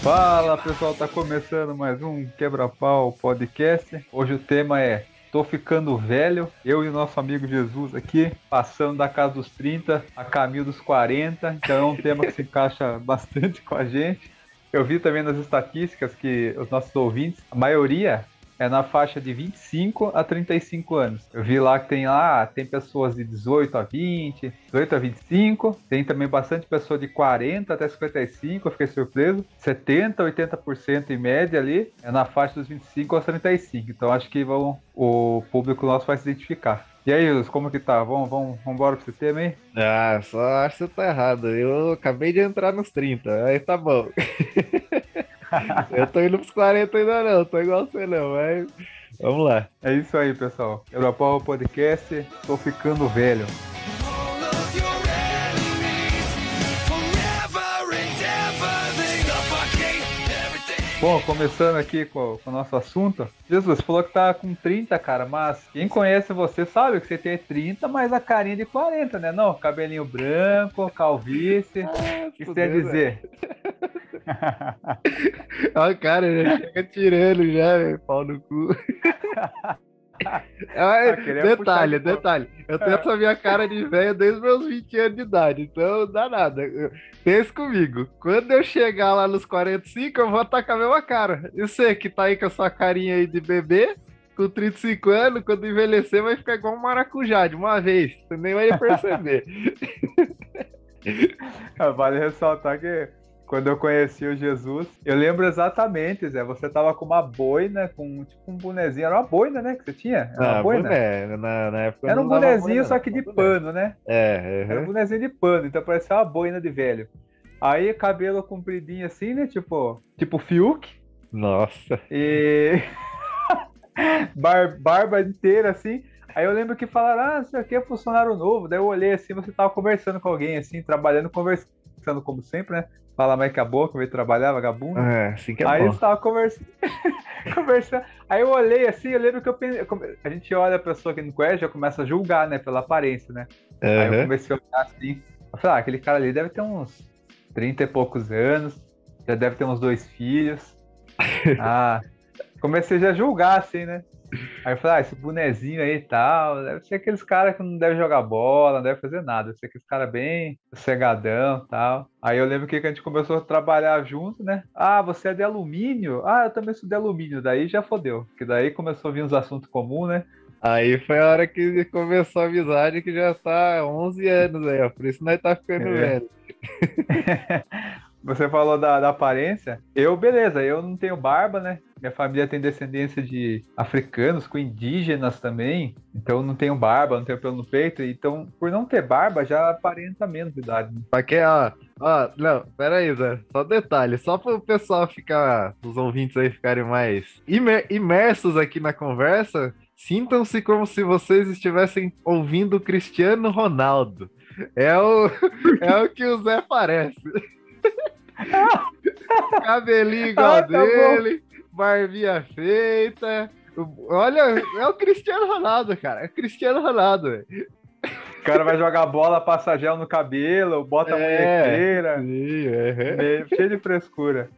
Fala pessoal, tá começando mais um Quebra-Pau Podcast. Hoje o tema é Tô ficando velho, eu e o nosso amigo Jesus aqui, passando da casa dos 30 a caminho dos 40, então é um tema que se encaixa bastante com a gente. Eu vi também nas estatísticas que os nossos ouvintes, a maioria é na faixa de 25 a 35 anos. Eu vi lá que tem lá, tem pessoas de 18 a 20, 18 a 25, tem também bastante pessoa de 40 até 55, eu fiquei surpreso. 70, 80% em média ali é na faixa dos 25 aos 35. Então acho que vão, o público nosso vai se identificar. E aí, Jus, como que tá? Vamos, vamos, vamos embora pro esse tema aí? Ah, só acho que você tá errado. Eu acabei de entrar nos 30, aí tá bom. eu tô indo pros 40 ainda não, tô igual você não, mas vamos lá. É isso aí, pessoal. Europau Podcast, tô ficando velho. Bom, começando aqui com, com o nosso assunto. Jesus, você falou que tá com 30, cara, mas quem conhece você sabe que você tem 30, mas a carinha de 40, né? Não, cabelinho branco, calvície. o que você fudeu, dizer? Ó, o cara já chega tirando já, velho, pau no cu. Ah, queria detalhe, detalhe. Eu tenho essa minha cara de velho desde meus 20 anos de idade, então não dá nada. Pensa comigo. Quando eu chegar lá nos 45, eu vou estar com a mesma cara. E você que tá aí com a sua carinha aí de bebê, com 35 anos, quando envelhecer vai ficar igual um maracujá de uma vez. Você nem vai perceber. Vale ressaltar que quando eu conheci o Jesus, eu lembro exatamente, Zé. Você tava com uma boina, com tipo um bonezinho. Era uma boina, né? Que você tinha? Era uma Ah, boina? boné, na, na época Era um bonezinho, boné, só que de boné. pano, né? É, Era um uhum. bonezinho de pano, então parecia uma boina de velho. Aí cabelo compridinho assim, né? Tipo, tipo Fiuk. nossa. E Bar- barba inteira assim. Aí eu lembro que falaram, ah, isso aqui é funcionário novo. Daí eu olhei assim, você tava conversando com alguém assim, trabalhando, conversando como sempre, né? Fala mais que a boca, veio trabalhar, vagabundo. É, assim que é Aí bom. você tava conversando, conversando. Aí eu olhei assim, eu lembro que eu pensei. A gente olha a pessoa que não conhece, já começa a julgar, né? Pela aparência, né? Aí eu Uhum. comecei a olhar assim. Eu falei, ah, aquele cara ali deve ter uns 30 e poucos anos, já deve ter uns dois filhos. Ah, comecei já a julgar, assim, né? Aí eu falei, ah, esse bonezinho aí e tal, deve ser aqueles caras que não devem jogar bola, não devem fazer nada, deve ser aqueles caras bem sossegadão e tal. Aí eu lembro que a gente começou a trabalhar junto, né? Ah, você é de alumínio? Ah, eu também sou de alumínio. Daí já fodeu, que daí começou a vir uns assuntos comuns, né? Aí foi a hora que começou a amizade, que já tá há 11 anos aí, ó. Por isso nós tá ficando É. velho. Você falou da, da aparência. Eu, beleza, eu não tenho barba, né? Minha família tem descendência de africanos, com indígenas também. Então não tenho barba, não tenho pelo no peito. Então, por não ter barba, já aparenta menos idade. Né? Pra que, ó, ó, não, pera aí, Zé. Só detalhe, só pro pessoal ficar, os ouvintes aí ficarem mais imer- imersos aqui na conversa, sintam-se como se vocês estivessem ouvindo o Cristiano Ronaldo. É o, é o que o Zé parece. Cabelinho igual Ah, tá bom. Barbinha feita. Olha, é o Cristiano Ronaldo, cara. É o Cristiano Ronaldo. velho. O cara vai jogar bola, passa gel no cabelo, bota a É. munhequeira. Sim, é. cheio de frescura.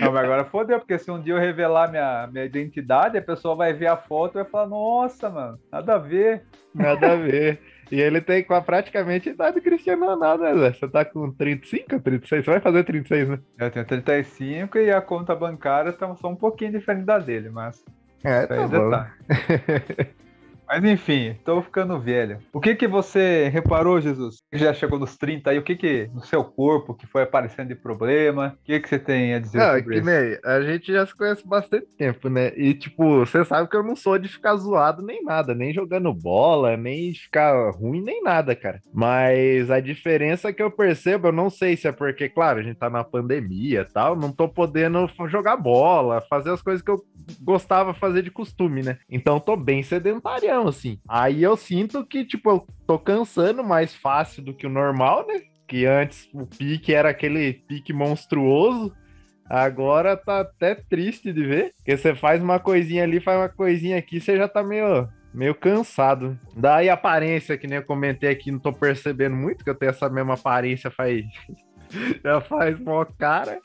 Não, mas agora fodeu, porque se um dia eu revelar minha, minha identidade, a pessoa vai ver a foto e vai falar, nossa, mano, nada a ver. Nada a ver. E ele tem com a praticamente a idade do Cristiano Ronaldo, né, Zé? Você tá com 35 ou 36? Você vai fazer 36, né? Eu tenho 35 e a conta bancária tá só um pouquinho diferente da dele, mas É, isso aí tá. Mas enfim, tô ficando velho. O que que você reparou, Jesus? Já chegou nos 30 aí, o que que no seu corpo que foi aparecendo de problema? O que que você tem a dizer Não, é sobre que isso? nem, a gente já se conhece bastante tempo, né? E, tipo, você sabe que eu não sou de ficar zoado nem nada, nem jogando bola, nem ficar ruim, nem nada, cara. Mas a diferença que eu percebo, eu não sei se é porque, claro, a gente tá na pandemia e tal, não tô podendo jogar bola, fazer as coisas que eu gostava de fazer de costume, né? Então tô bem sedentarião, assim. Aí eu sinto que, tipo, eu tô cansando mais fácil do que o normal, né? Que antes o pique era aquele pique monstruoso. Agora tá até triste de ver. Porque você faz uma coisinha ali, faz uma coisinha aqui, você já tá meio, meio cansado. Daí aparência, que nem eu comentei aqui, não tô percebendo muito, que eu tenho essa mesma aparência faz. já faz mó cara.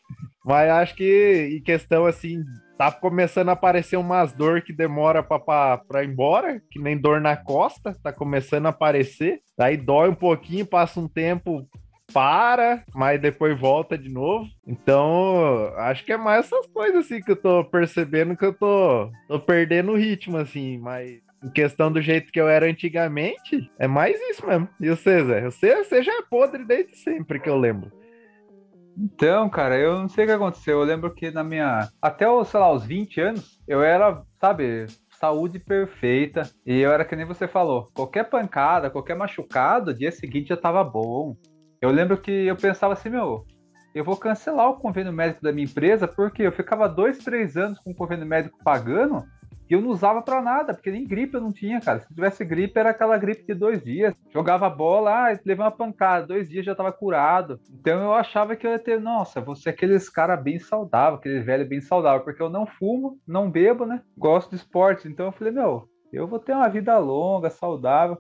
Mas acho que em questão assim, tá começando a aparecer umas dor que demora pra ir embora, que nem dor na costa, tá começando a aparecer. Daí dói um pouquinho, passa um tempo, para, mas depois volta de novo. Então, acho que é mais essas coisas assim que eu tô percebendo que eu tô, tô perdendo o ritmo, assim, mas. Em questão do jeito que eu era antigamente, é mais isso mesmo. E você, Zé? Você, você já é podre desde sempre que eu lembro. Então, cara, eu não sei o que aconteceu. Eu lembro que na minha. Até, sei lá, os 20 anos, eu era, sabe, saúde perfeita. E eu era que nem você falou. Qualquer pancada, qualquer machucado, dia seguinte já tava bom. Eu lembro que eu pensava assim, meu, eu vou cancelar o convênio médico da minha empresa porque eu ficava dois, três anos com o convênio médico pagando e eu não usava para nada, porque nem gripe eu não tinha, cara. Se tivesse gripe, era aquela gripe de dois dias. Jogava bola, ah, levei uma pancada, dois dias já tava curado. Então eu achava que eu ia ter, nossa, você é aqueles cara bem saudável, aquele velho bem saudável, porque eu não fumo, não bebo, né? Gosto de esporte. Então eu falei, meu, eu vou ter uma vida longa, saudável.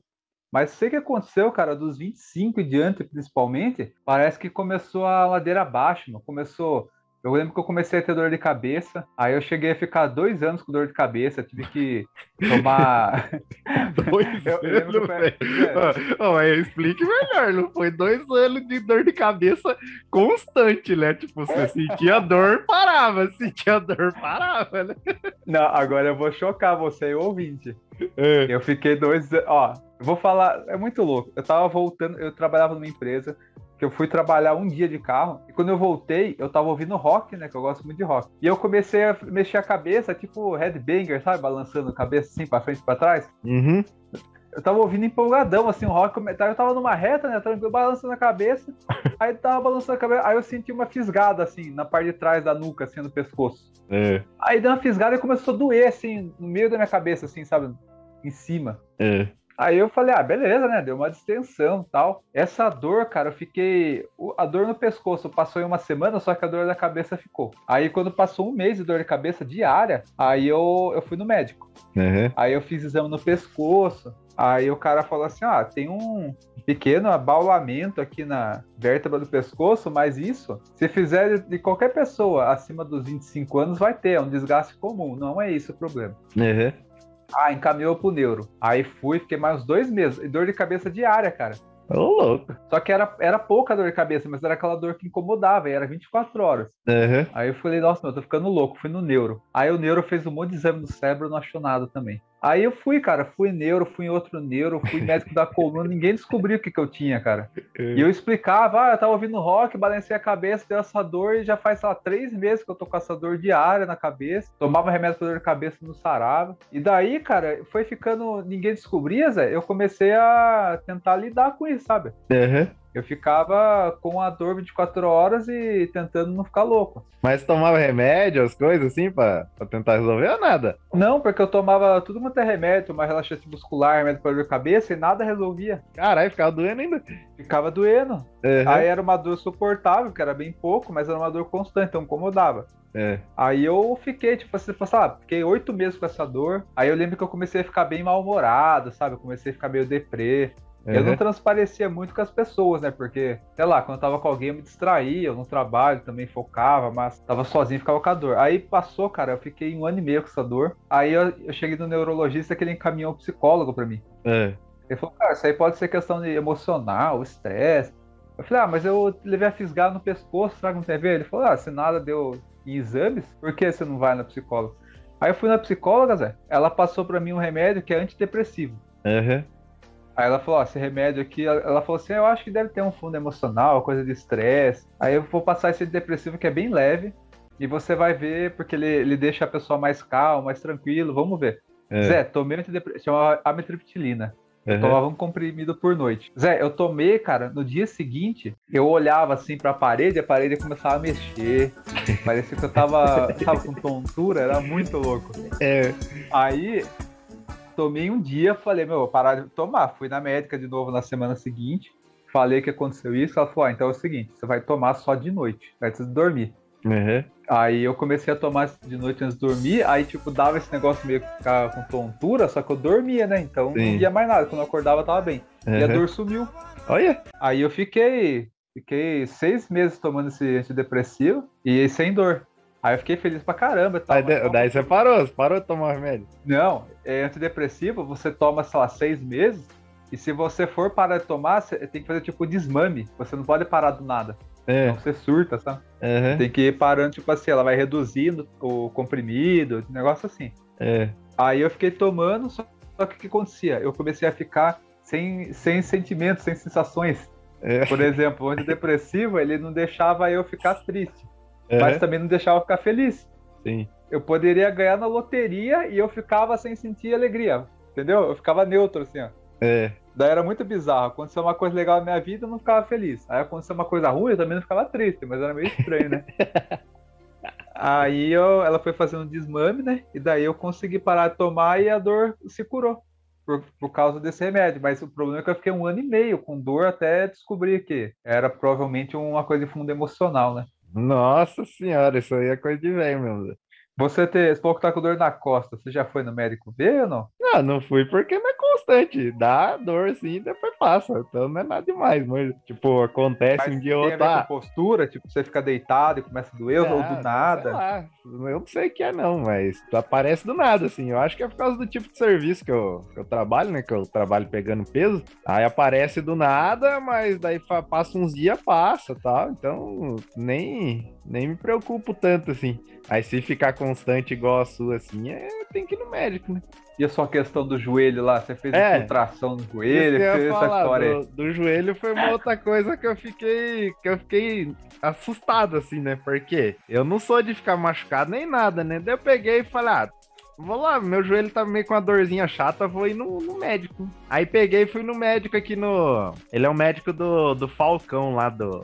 Mas sei que aconteceu, cara, dos 25 e diante, principalmente, parece que começou a ladeira abaixo, mano. Começou. Eu lembro que eu comecei a ter dor de cabeça, aí eu cheguei a ficar dois anos com dor de cabeça, tive que tomar. dois eu, eu anos, velho. Oh, explique melhor, não foi dois anos de dor de cabeça constante, né? Tipo, você sentia dor, parava, sentia dor, parava, né? Não, agora eu vou chocar você ouvinte. É. Eu fiquei dois anos. Ó, vou falar, é muito louco. Eu tava voltando, eu trabalhava numa empresa que eu fui trabalhar um dia de carro e quando eu voltei, eu tava ouvindo rock, né, que eu gosto muito de rock. E eu comecei a mexer a cabeça, tipo headbanger, sabe, balançando a cabeça assim para frente e para trás. Uhum. Eu tava ouvindo empolgadão, assim, o rock. Eu tava numa reta, né? Tranquilo, balançando a cabeça. Aí tava balançando a cabeça. Aí eu senti uma fisgada, assim, na parte de trás da nuca, assim, no pescoço. É. Aí deu uma fisgada e começou a doer, assim, no meio da minha cabeça, assim, sabe? Em cima. É. Aí eu falei, ah, beleza, né? Deu uma distensão tal. Essa dor, cara, eu fiquei. A dor no pescoço passou em uma semana, só que a dor da cabeça ficou. Aí quando passou um mês de dor de cabeça diária, aí eu, eu fui no médico. Uhum. Aí eu fiz exame no pescoço. Aí o cara falou assim: ah, tem um pequeno abaulamento aqui na vértebra do pescoço, mas isso, se fizer de qualquer pessoa acima dos 25 anos, vai ter, é um desgaste comum. Não é isso o problema. Uhum. Ah, encaminhou pro neuro. Aí fui, fiquei mais uns dois meses. E dor de cabeça diária, cara. Ô, louco. Só que era, era pouca dor de cabeça, mas era aquela dor que incomodava, e era 24 horas. Uhum. Aí eu falei, nossa, eu tô ficando louco, fui no neuro. Aí o neuro fez um monte de exame no cérebro, não achou nada também. Aí eu fui, cara, fui neuro, fui em outro neuro, fui médico da coluna, ninguém descobriu o que, que eu tinha, cara. E eu explicava, ah, eu tava ouvindo rock, balancei a cabeça, deu essa dor, e já faz, sei lá, três meses que eu tô com essa dor diária na cabeça. Tomava remédio pra dor de cabeça no sarava. E daí, cara, foi ficando, ninguém descobria, Zé, eu comecei a tentar lidar com isso, sabe? Uhum. Eu ficava com a dor 24 horas e tentando não ficar louco. Mas tomava remédio, as coisas assim, pra, pra tentar resolver ou nada? Não, porque eu tomava tudo quanto é remédio, uma relaxante muscular, remédio para dor de cabeça e nada resolvia. Caralho, ficava doendo ainda. Ficava doendo. Uhum. Aí era uma dor suportável, que era bem pouco, mas era uma dor constante, então incomodava. É. Aí eu fiquei, tipo assim, sabe, fiquei oito meses com essa dor. Aí eu lembro que eu comecei a ficar bem mal-humorado, sabe? Eu comecei a ficar meio deprê. Uhum. Eu não transparecia muito com as pessoas, né? Porque, sei lá, quando eu tava com alguém eu me distraía, eu no trabalho também focava, mas tava sozinho ficava com a dor. Aí passou, cara, eu fiquei um ano e meio com essa dor. Aí eu, eu cheguei no neurologista que ele encaminhou um psicólogo pra mim. É. Ele falou, cara, isso aí pode ser questão de emocional, estresse. Eu falei, ah, mas eu levei a fisgada no pescoço, será que não tem a ver? Ele falou, ah, se nada deu em exames, por que você não vai na psicóloga? Aí eu fui na psicóloga, Zé, ela passou para mim um remédio que é antidepressivo. Uhum. Aí ela falou, ó, esse remédio aqui, ela falou assim, eu acho que deve ter um fundo emocional, coisa de estresse. Aí eu vou passar esse depressivo que é bem leve, e você vai ver, porque ele, ele deixa a pessoa mais calma, mais tranquilo, vamos ver. É. Zé, tomei antidepressivo, chama amitriptilina. Eu Uhum. tomava um comprimido por noite. Zé, eu tomei, cara, no dia seguinte, eu olhava assim pra parede, a parede começava a mexer. Parecia que eu tava, tava com tontura, era muito louco. É. Aí, tomei um dia, falei, meu, vou parar de tomar. Fui na médica de novo na semana seguinte, falei que aconteceu isso. Ela falou, ah, então é o seguinte, você vai tomar só de noite, antes de dormir. Uhum. Aí eu comecei a tomar de noite antes de dormir, aí tipo, dava esse negócio meio que ficar com tontura, só que eu dormia, né? Então Sim. não via mais nada. Quando eu acordava, tava bem. E a Uhum. dor sumiu. Olha, Aí eu fiquei, fiquei seis meses tomando esse antidepressivo e sem dor. Aí eu fiquei feliz pra caramba. tal, aí mas daí você parou, você parou de tomar remédio. Não, é antidepressivo, você toma, sei lá, seis meses, e se você for parar de tomar, você tem que fazer tipo desmame. Você não pode parar do nada. É, Então você surta, sabe? aham, Tem que ir parando, tipo assim, ela vai reduzindo o comprimido, um negócio assim. é. Aí eu fiquei tomando, só só que o que acontecia? Eu comecei a ficar sem, sem sentimentos, sem sensações. É. Por exemplo, o antidepressivo, ele não deixava eu ficar triste, aham, mas também não deixava eu ficar feliz. Sim. Eu poderia ganhar na loteria e eu ficava sem sentir alegria, entendeu? Eu ficava neutro, assim, ó. É. Daí era muito bizarro. Aconteceu uma coisa legal na minha vida, eu não ficava feliz. Aí aconteceu uma coisa ruim, eu também não ficava triste, mas era meio estranho, né? Aí eu- ela foi fazendo um desmame, né? E daí eu consegui parar de tomar e a dor se curou. Por, por causa desse remédio. Mas o problema é que eu fiquei um ano e meio com dor até descobrir que era provavelmente uma coisa de fundo emocional, né? Nossa senhora, isso aí é coisa de velho mesmo. Você ter, você falou que tá com dor na costa, você já foi no médico ver ou não? Não, não fui porque não é constante. Dá dor sim e depois passa. Então não é nada demais, mas tipo, acontece um dia ou outro. com ah, postura, tipo, você fica deitado e começa a doer, ou Ah, do nada. lá, eu não sei o que é não, mas aparece do nada, assim. Eu acho que é por causa do tipo de serviço que eu, que eu trabalho, né? Que eu trabalho pegando peso. Aí aparece do nada, mas daí passa uns dias, passa, tal. Então nem, nem me preocupo tanto, assim. Aí se ficar constante igual a sua, assim, é, tem que ir no médico, né? E a sua questão do joelho lá? Você fez É. infiltração no joelho? fez essa falar, história aí. do, do joelho foi uma outra coisa que eu fiquei que eu fiquei assustado assim, né? Porque eu não sou de ficar machucado nem nada, né? Daí eu peguei e falei, ah, vou lá, meu joelho tá meio com uma dorzinha chata, vou ir no, no médico. Aí peguei e fui no médico aqui no, ele é o médico do, do Falcão lá do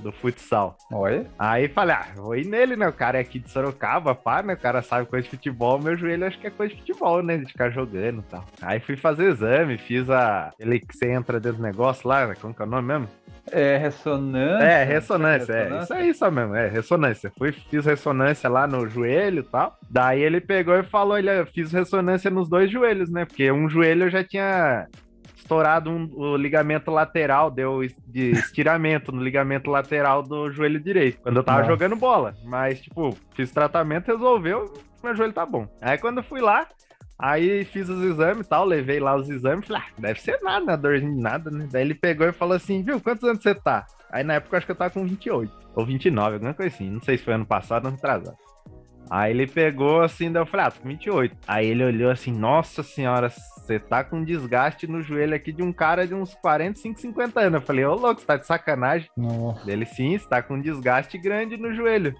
do futsal. Olha. Aí falei, ah, vou ir nele, né? O cara é aqui de Sorocaba, pá, né? O cara sabe coisa de futebol, meu joelho acho que é coisa de futebol, né? De ficar jogando e tal. Aí fui fazer exame, fiz a. Ele que você entra dentro do negócio lá, como que é o nome mesmo? É ressonância. É, ressonância, é. Ressonância? Isso aí só mesmo, é, ressonância. Fui, fiz ressonância lá no joelho e tal. Daí ele pegou e falou: ele, eu fiz ressonância nos dois joelhos, né? Porque um joelho eu já tinha estourado um- o ligamento lateral, deu de estiramento no ligamento lateral do joelho direito, quando eu tava Nossa. jogando bola. Mas, tipo, fiz tratamento, resolveu, meu joelho tá bom. Aí quando eu fui lá, Aí fiz os exames e tal, levei lá os exames, falei, ah, deve ser nada, né? de nada, né? Daí ele pegou e falou assim, viu, quantos anos você tá? Aí na época eu acho que eu tava com 28, ou 29, alguma coisa assim, não sei se foi ano passado ou ano atrasado. Aí ele pegou assim, daí eu falei, ah, tô com 28. Aí ele olhou assim, nossa senhora, você tá com desgaste no joelho aqui de um cara de uns 45, 50 anos. Eu falei, ô louco, você tá de sacanagem? Nossa. Dele sim, está com um desgaste grande no joelho.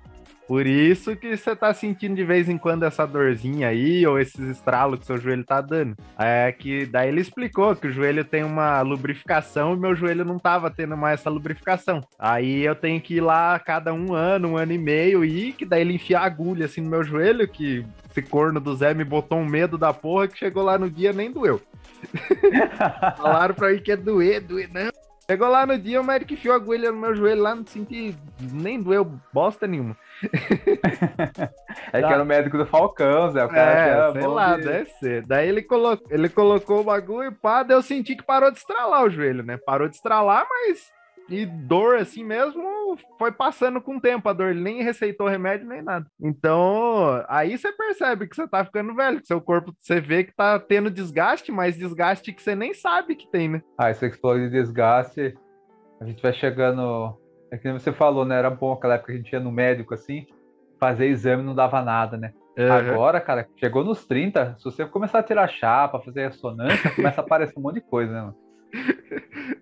Por isso que você tá sentindo de vez em quando essa dorzinha aí, ou esses estralos que seu joelho tá dando. É que daí ele explicou que o joelho tem uma lubrificação e meu joelho não tava tendo mais essa lubrificação. Aí eu tenho que ir lá a cada um ano, um ano e meio, e que daí ele enfia a agulha assim no meu joelho, que esse corno do Zé me botou um medo da porra que chegou lá no dia nem doeu. Falaram pra mim que ia doer, doer, não. Chegou lá no dia, o médico enfiou a agulha no meu joelho lá, não senti nem doeu bosta nenhuma. É que era o médico do Falcão, Zé. O cara que É, era sei lá, de- deve ser. Daí ele, colo... ele colocou o bagulho e pá, daí eu senti que parou de estralar o joelho, né? Parou de estralar, mas. E dor assim mesmo foi passando com o tempo a dor. Ele nem receitou remédio nem nada. Então, aí você percebe que você tá ficando velho, que seu corpo, você vê que tá tendo desgaste, mas desgaste que você nem sabe que tem, né? Ah, isso você falou de desgaste, a gente vai chegando. É que você falou, né? Era bom aquela época que a gente ia no médico assim, fazer exame não dava nada, né? Agora, cara, chegou nos 30, se você começar a tirar chapa, fazer ressonância, começa a aparecer um monte de coisa, né, mano?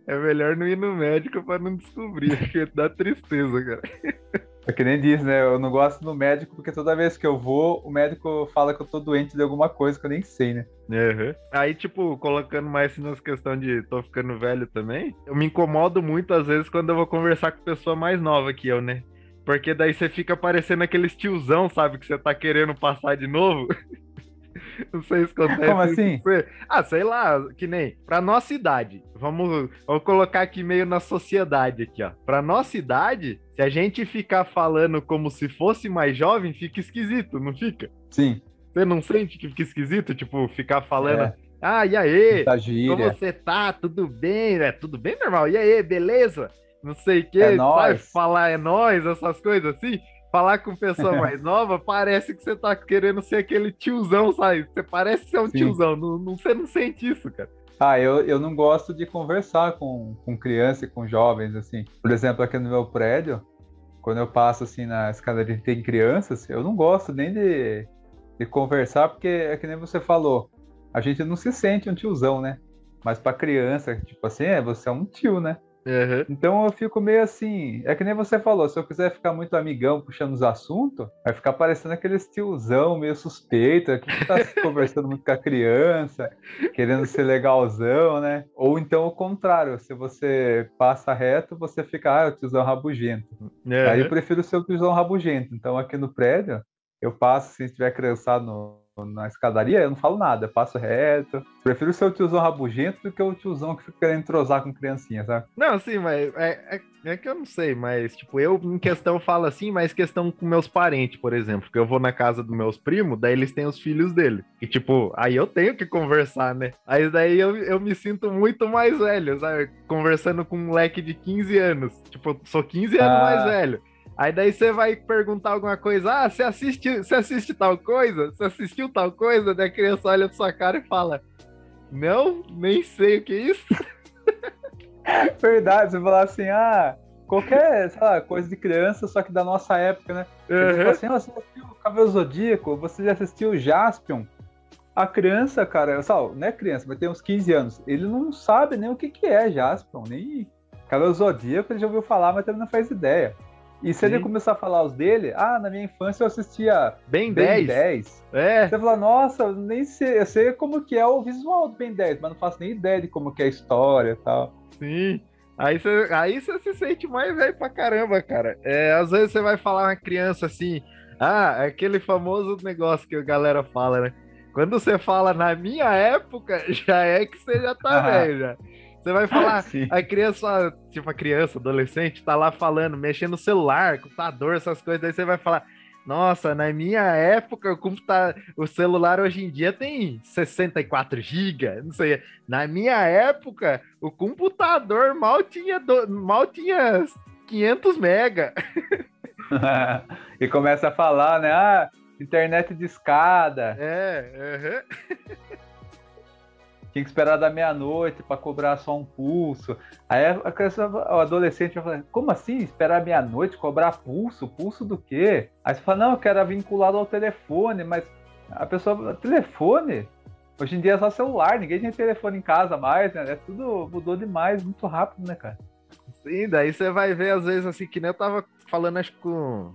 É melhor não ir no médico pra não descobrir, porque dá tristeza, cara. É que nem diz, né? Eu não gosto do médico porque toda vez que eu vou, o médico fala que eu tô doente de alguma coisa que eu nem sei, né? Uhum. Aí, tipo, colocando mais nas questões de tô ficando velho também, eu me incomodo muito às vezes quando eu vou conversar com pessoa mais nova que eu, né? Porque daí você fica parecendo aquele tiozão, sabe? Que você tá querendo passar de novo. Não sei se acontece. Como assim? Ah, sei lá, que nem pra nossa idade. Vamos, vamos colocar aqui meio na sociedade aqui, ó. Pra nossa idade, se a gente ficar falando como se fosse mais jovem, fica esquisito, não fica? Sim, Você não sente que fica esquisito, tipo, ficar falando, É. ah, e aí? Como você tá? Tudo bem? É tudo bem normal. E aí, beleza? Não sei o que, É sabe? nóis. Falar é nós, essas coisas assim. Falar com pessoa mais nova, parece que você tá querendo ser aquele tiozão, sabe? Você parece ser um Sim. tiozão. Não, não, você não sente isso, cara. Ah, eu, eu não gosto de conversar com, com criança e com jovens, assim. Por exemplo, aqui no meu prédio, quando eu passo, assim, na escadaria que tem crianças, eu não gosto nem de, de conversar, porque é que nem você falou, a gente não se sente um tiozão, né? Mas pra criança, tipo assim, é, você é um tio, né? Uhum. Então eu fico meio assim, é que nem você falou, se eu quiser ficar muito amigão puxando os assuntos, vai ficar parecendo aqueles tiozão meio suspeito, que tá conversando muito com a criança, querendo ser legalzão, né? Ou então o contrário, se você passa reto, você fica, ah, é o tiozão rabugento. Aí eu Uhum. prefiro ser o tiozão rabugento. Então aqui no prédio, eu passo, se estiver criançado no- na escadaria, eu não falo nada, eu passo reto. Prefiro ser o tiozão rabugento do que o tiozão que fica querendo entrosar com criancinha, sabe? Não, sim, mas é, é, é que eu não sei, mas, tipo, eu em questão falo assim, mas questão com meus parentes, por exemplo, que eu vou na casa dos meus primos, daí eles têm os filhos dele. E, tipo, aí eu tenho que conversar, né? Aí daí eu, eu me sinto muito mais velho, sabe? Conversando com um moleque de 15 anos. Tipo, eu sou 15 anos Ah. mais velho. Aí daí você vai perguntar alguma coisa, ah, você assiste, você assiste tal coisa? Você assistiu tal coisa? Daí a criança olha pra sua cara e fala, não, nem sei o que é isso. Verdade, você falar assim, ah, qualquer, sei lá, coisa de criança, só que da nossa época, né? Você fala Uhum. assim, ah, você assistiu o Cavaleiro Zodíaco? Você já assistiu o Jaspion? A criança, cara, só, não é criança, vai ter uns 15 anos, ele não sabe nem o que, que é Jaspion, nem Cavaleiro Zodíaco, ele já ouviu falar, mas também não faz ideia. E se ele Sim. começar a falar os dele, ah, na minha infância eu assistia Bem Ben 10. 10. É, Você fala, nossa, nem sei, eu sei como que é o visual do Ben 10, mas não faço nem ideia de como que é a história e tal. sim. Aí você aí você se sente mais velho pra caramba, cara. É, às vezes você vai falar uma criança assim, ah, é aquele famoso negócio que a galera fala, né? Quando você fala na minha época, já é que você já tá Ah. velho, já. Você vai falar, Sim. a criança, tipo a criança, adolescente, tá lá falando, mexendo no celular, computador, essas coisas, daí você vai falar, nossa, na minha época, o computa... o celular hoje em dia tem 64 GB, não sei. Na minha época, o computador mal tinha, do... mal tinha 500 mega. e começa a falar, né? Ah, internet de escada. É, Tinha que esperar da meia-noite para cobrar só um pulso. Aí a criança, o adolescente vai falar, como assim? Esperar meia-noite, cobrar pulso? Pulso do quê? Aí você fala, não, eu quero vinculado ao telefone, mas a pessoa, telefone? Hoje em dia é só celular, ninguém tem telefone em casa mais, né? É tudo mudou demais, muito rápido, né, cara? Sim, daí você vai ver, às vezes, assim, que nem eu tava falando, acho que com.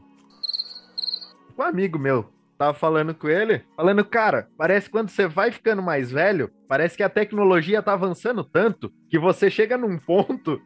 Com um amigo meu. Tava falando com ele, falando, cara, parece quando você vai ficando mais velho, parece que a tecnologia tá avançando tanto que você chega num ponto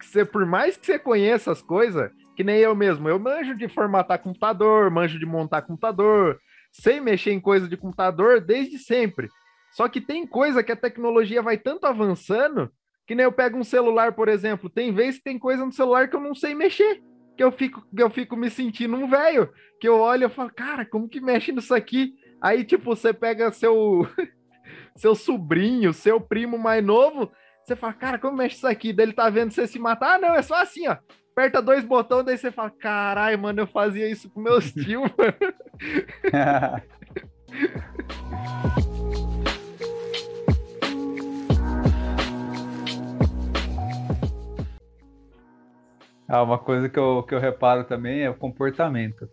que você, por mais que você conheça as coisas, que nem eu mesmo, eu manjo de formatar computador, manjo de montar computador, sei mexer em coisa de computador desde sempre. Só que tem coisa que a tecnologia vai tanto avançando que nem eu pego um celular, por exemplo, tem vezes que tem coisa no celular que eu não sei mexer. Que eu fico, eu fico me sentindo um velho. Que eu olho e falo, cara, como que mexe nisso aqui? Aí, tipo, você pega seu, seu sobrinho, seu primo mais novo, você fala, cara, como mexe isso aqui? Daí ele tá vendo você se matar. Ah, não, é só assim, ó. Aperta dois botões, daí você fala, caralho, mano, eu fazia isso com meus tios, mano. Ah, uma coisa que eu, que eu reparo também é o comportamento.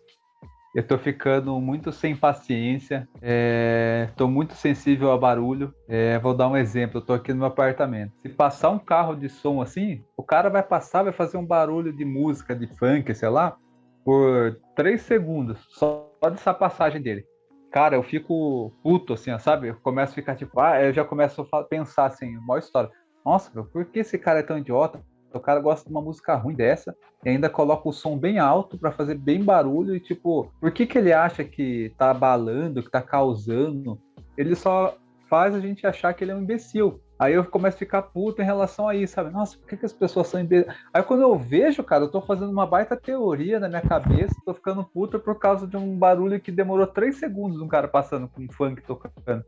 Eu tô ficando muito sem paciência, é, tô muito sensível a barulho. É, vou dar um exemplo, eu tô aqui no meu apartamento. Se passar um carro de som assim, o cara vai passar, vai fazer um barulho de música, de funk, sei lá, por três segundos, só dessa passagem dele. Cara, eu fico puto, assim, sabe? Eu começo a ficar tipo, ah, eu já começo a pensar assim, maior história. Nossa, meu, por que esse cara é tão idiota? O cara gosta de uma música ruim dessa e ainda coloca o som bem alto pra fazer bem barulho e tipo, por que que ele acha que tá abalando, que tá causando? ele só faz a gente achar que ele é um imbecil. Aí eu começo a ficar puto em relação a isso, sabe? Nossa, por que, que as pessoas são imbecis? Aí quando eu vejo, cara, eu tô fazendo uma baita teoria na minha cabeça, tô ficando puto por causa de um barulho que demorou três segundos um cara passando com um funk tocando.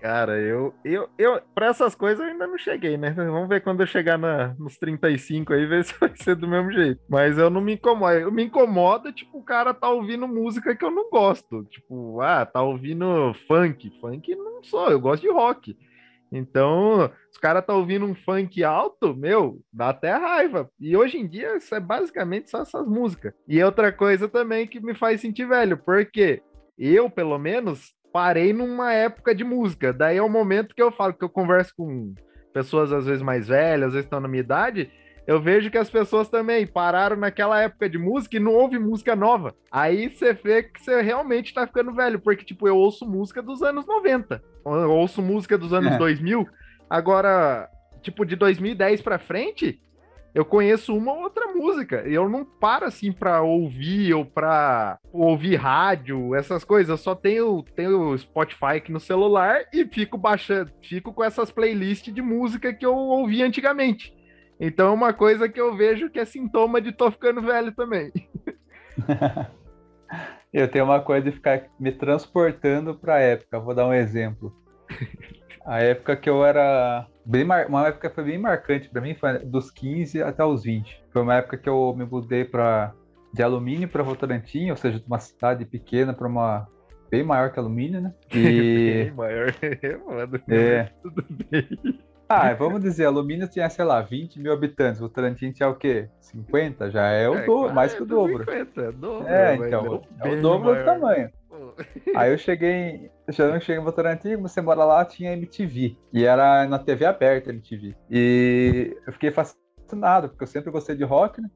Cara, eu, eu, eu, pra essas coisas eu ainda não cheguei, né? Vamos ver quando eu chegar na, nos 35 aí, ver se vai ser do mesmo jeito. Mas eu não me incomodo. Eu me incomoda, tipo, o cara tá ouvindo música que eu não gosto. Tipo, ah, tá ouvindo funk. Funk não sou, eu gosto de rock. Então, os caras tá ouvindo um funk alto, meu, dá até raiva. E hoje em dia, isso é basicamente só essas músicas. E outra coisa também que me faz sentir velho, porque eu, pelo menos, parei numa época de música. Daí é o momento que eu falo que eu converso com pessoas às vezes mais velhas, às vezes estão na minha idade, eu vejo que as pessoas também pararam naquela época de música e não ouve música nova. Aí você vê que você realmente tá ficando velho, porque, tipo, eu ouço música dos anos 90, eu ouço música dos anos é. 2000. Agora, tipo, de 2010 pra frente, eu conheço uma ou outra música. E eu não paro assim pra ouvir ou pra ouvir rádio, essas coisas. Eu só tenho, tenho Spotify aqui no celular e fico baixando, fico com essas playlists de música que eu ouvi antigamente. Então é uma coisa que eu vejo que é sintoma de tô ficando velho também. eu tenho uma coisa de ficar me transportando pra época. Vou dar um exemplo. A época que eu era bem mar... uma época foi bem marcante para mim, foi dos 15 até os 20. Foi uma época que eu me mudei para de alumínio para Votorantim, ou seja, de uma cidade pequena para uma bem maior que alumínio, né? E bem maior, mano. É. Tudo bem. Ah, vamos dizer, alumínio tinha, sei lá, 20 mil habitantes, Votorantim tinha o quê? 50? Já é o é, dobro, mais que o dobro. 50, é, dobro, é então, é o dobro maior. do tamanho. Aí eu cheguei, eu cheguei em Votorantim, você mora lá, tinha MTV. E era na TV aberta MTV. E eu fiquei fascinado, porque eu sempre gostei de rock, né?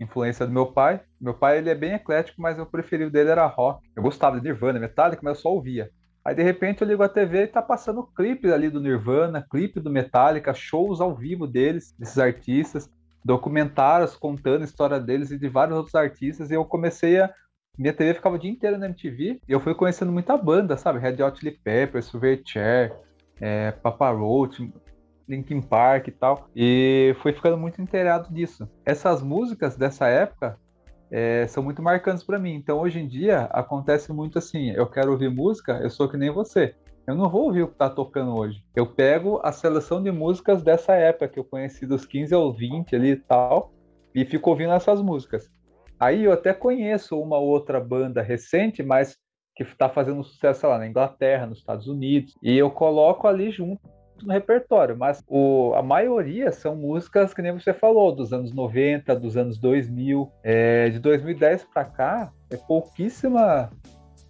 Influência do meu pai. Meu pai, ele é bem eclético, mas o preferido dele era rock. Eu gostava de Nirvana, Metallica, mas eu só ouvia. Aí de repente eu ligo a TV e tá passando clipe ali do Nirvana, clipe do Metallica, shows ao vivo deles, desses artistas, documentários contando a história deles e de vários outros artistas, e eu comecei a minha TV ficava o dia inteiro na MTV e eu fui conhecendo muita banda, sabe? Red Hot Chili Peppers, Silverchair, é, Papa Roach, Linkin Park e tal. E fui ficando muito inteirado disso. Essas músicas dessa época é, são muito marcantes para mim. Então hoje em dia acontece muito assim: eu quero ouvir música, eu sou que nem você. Eu não vou ouvir o que tá tocando hoje. Eu pego a seleção de músicas dessa época que eu conheci dos 15 aos 20 ali e tal, e fico ouvindo essas músicas. Aí eu até conheço uma outra banda recente, mas que está fazendo sucesso lá na Inglaterra, nos Estados Unidos, e eu coloco ali junto no repertório, mas o, a maioria são músicas que nem você falou, dos anos 90, dos anos 2000, é, de 2010 para cá, é pouquíssima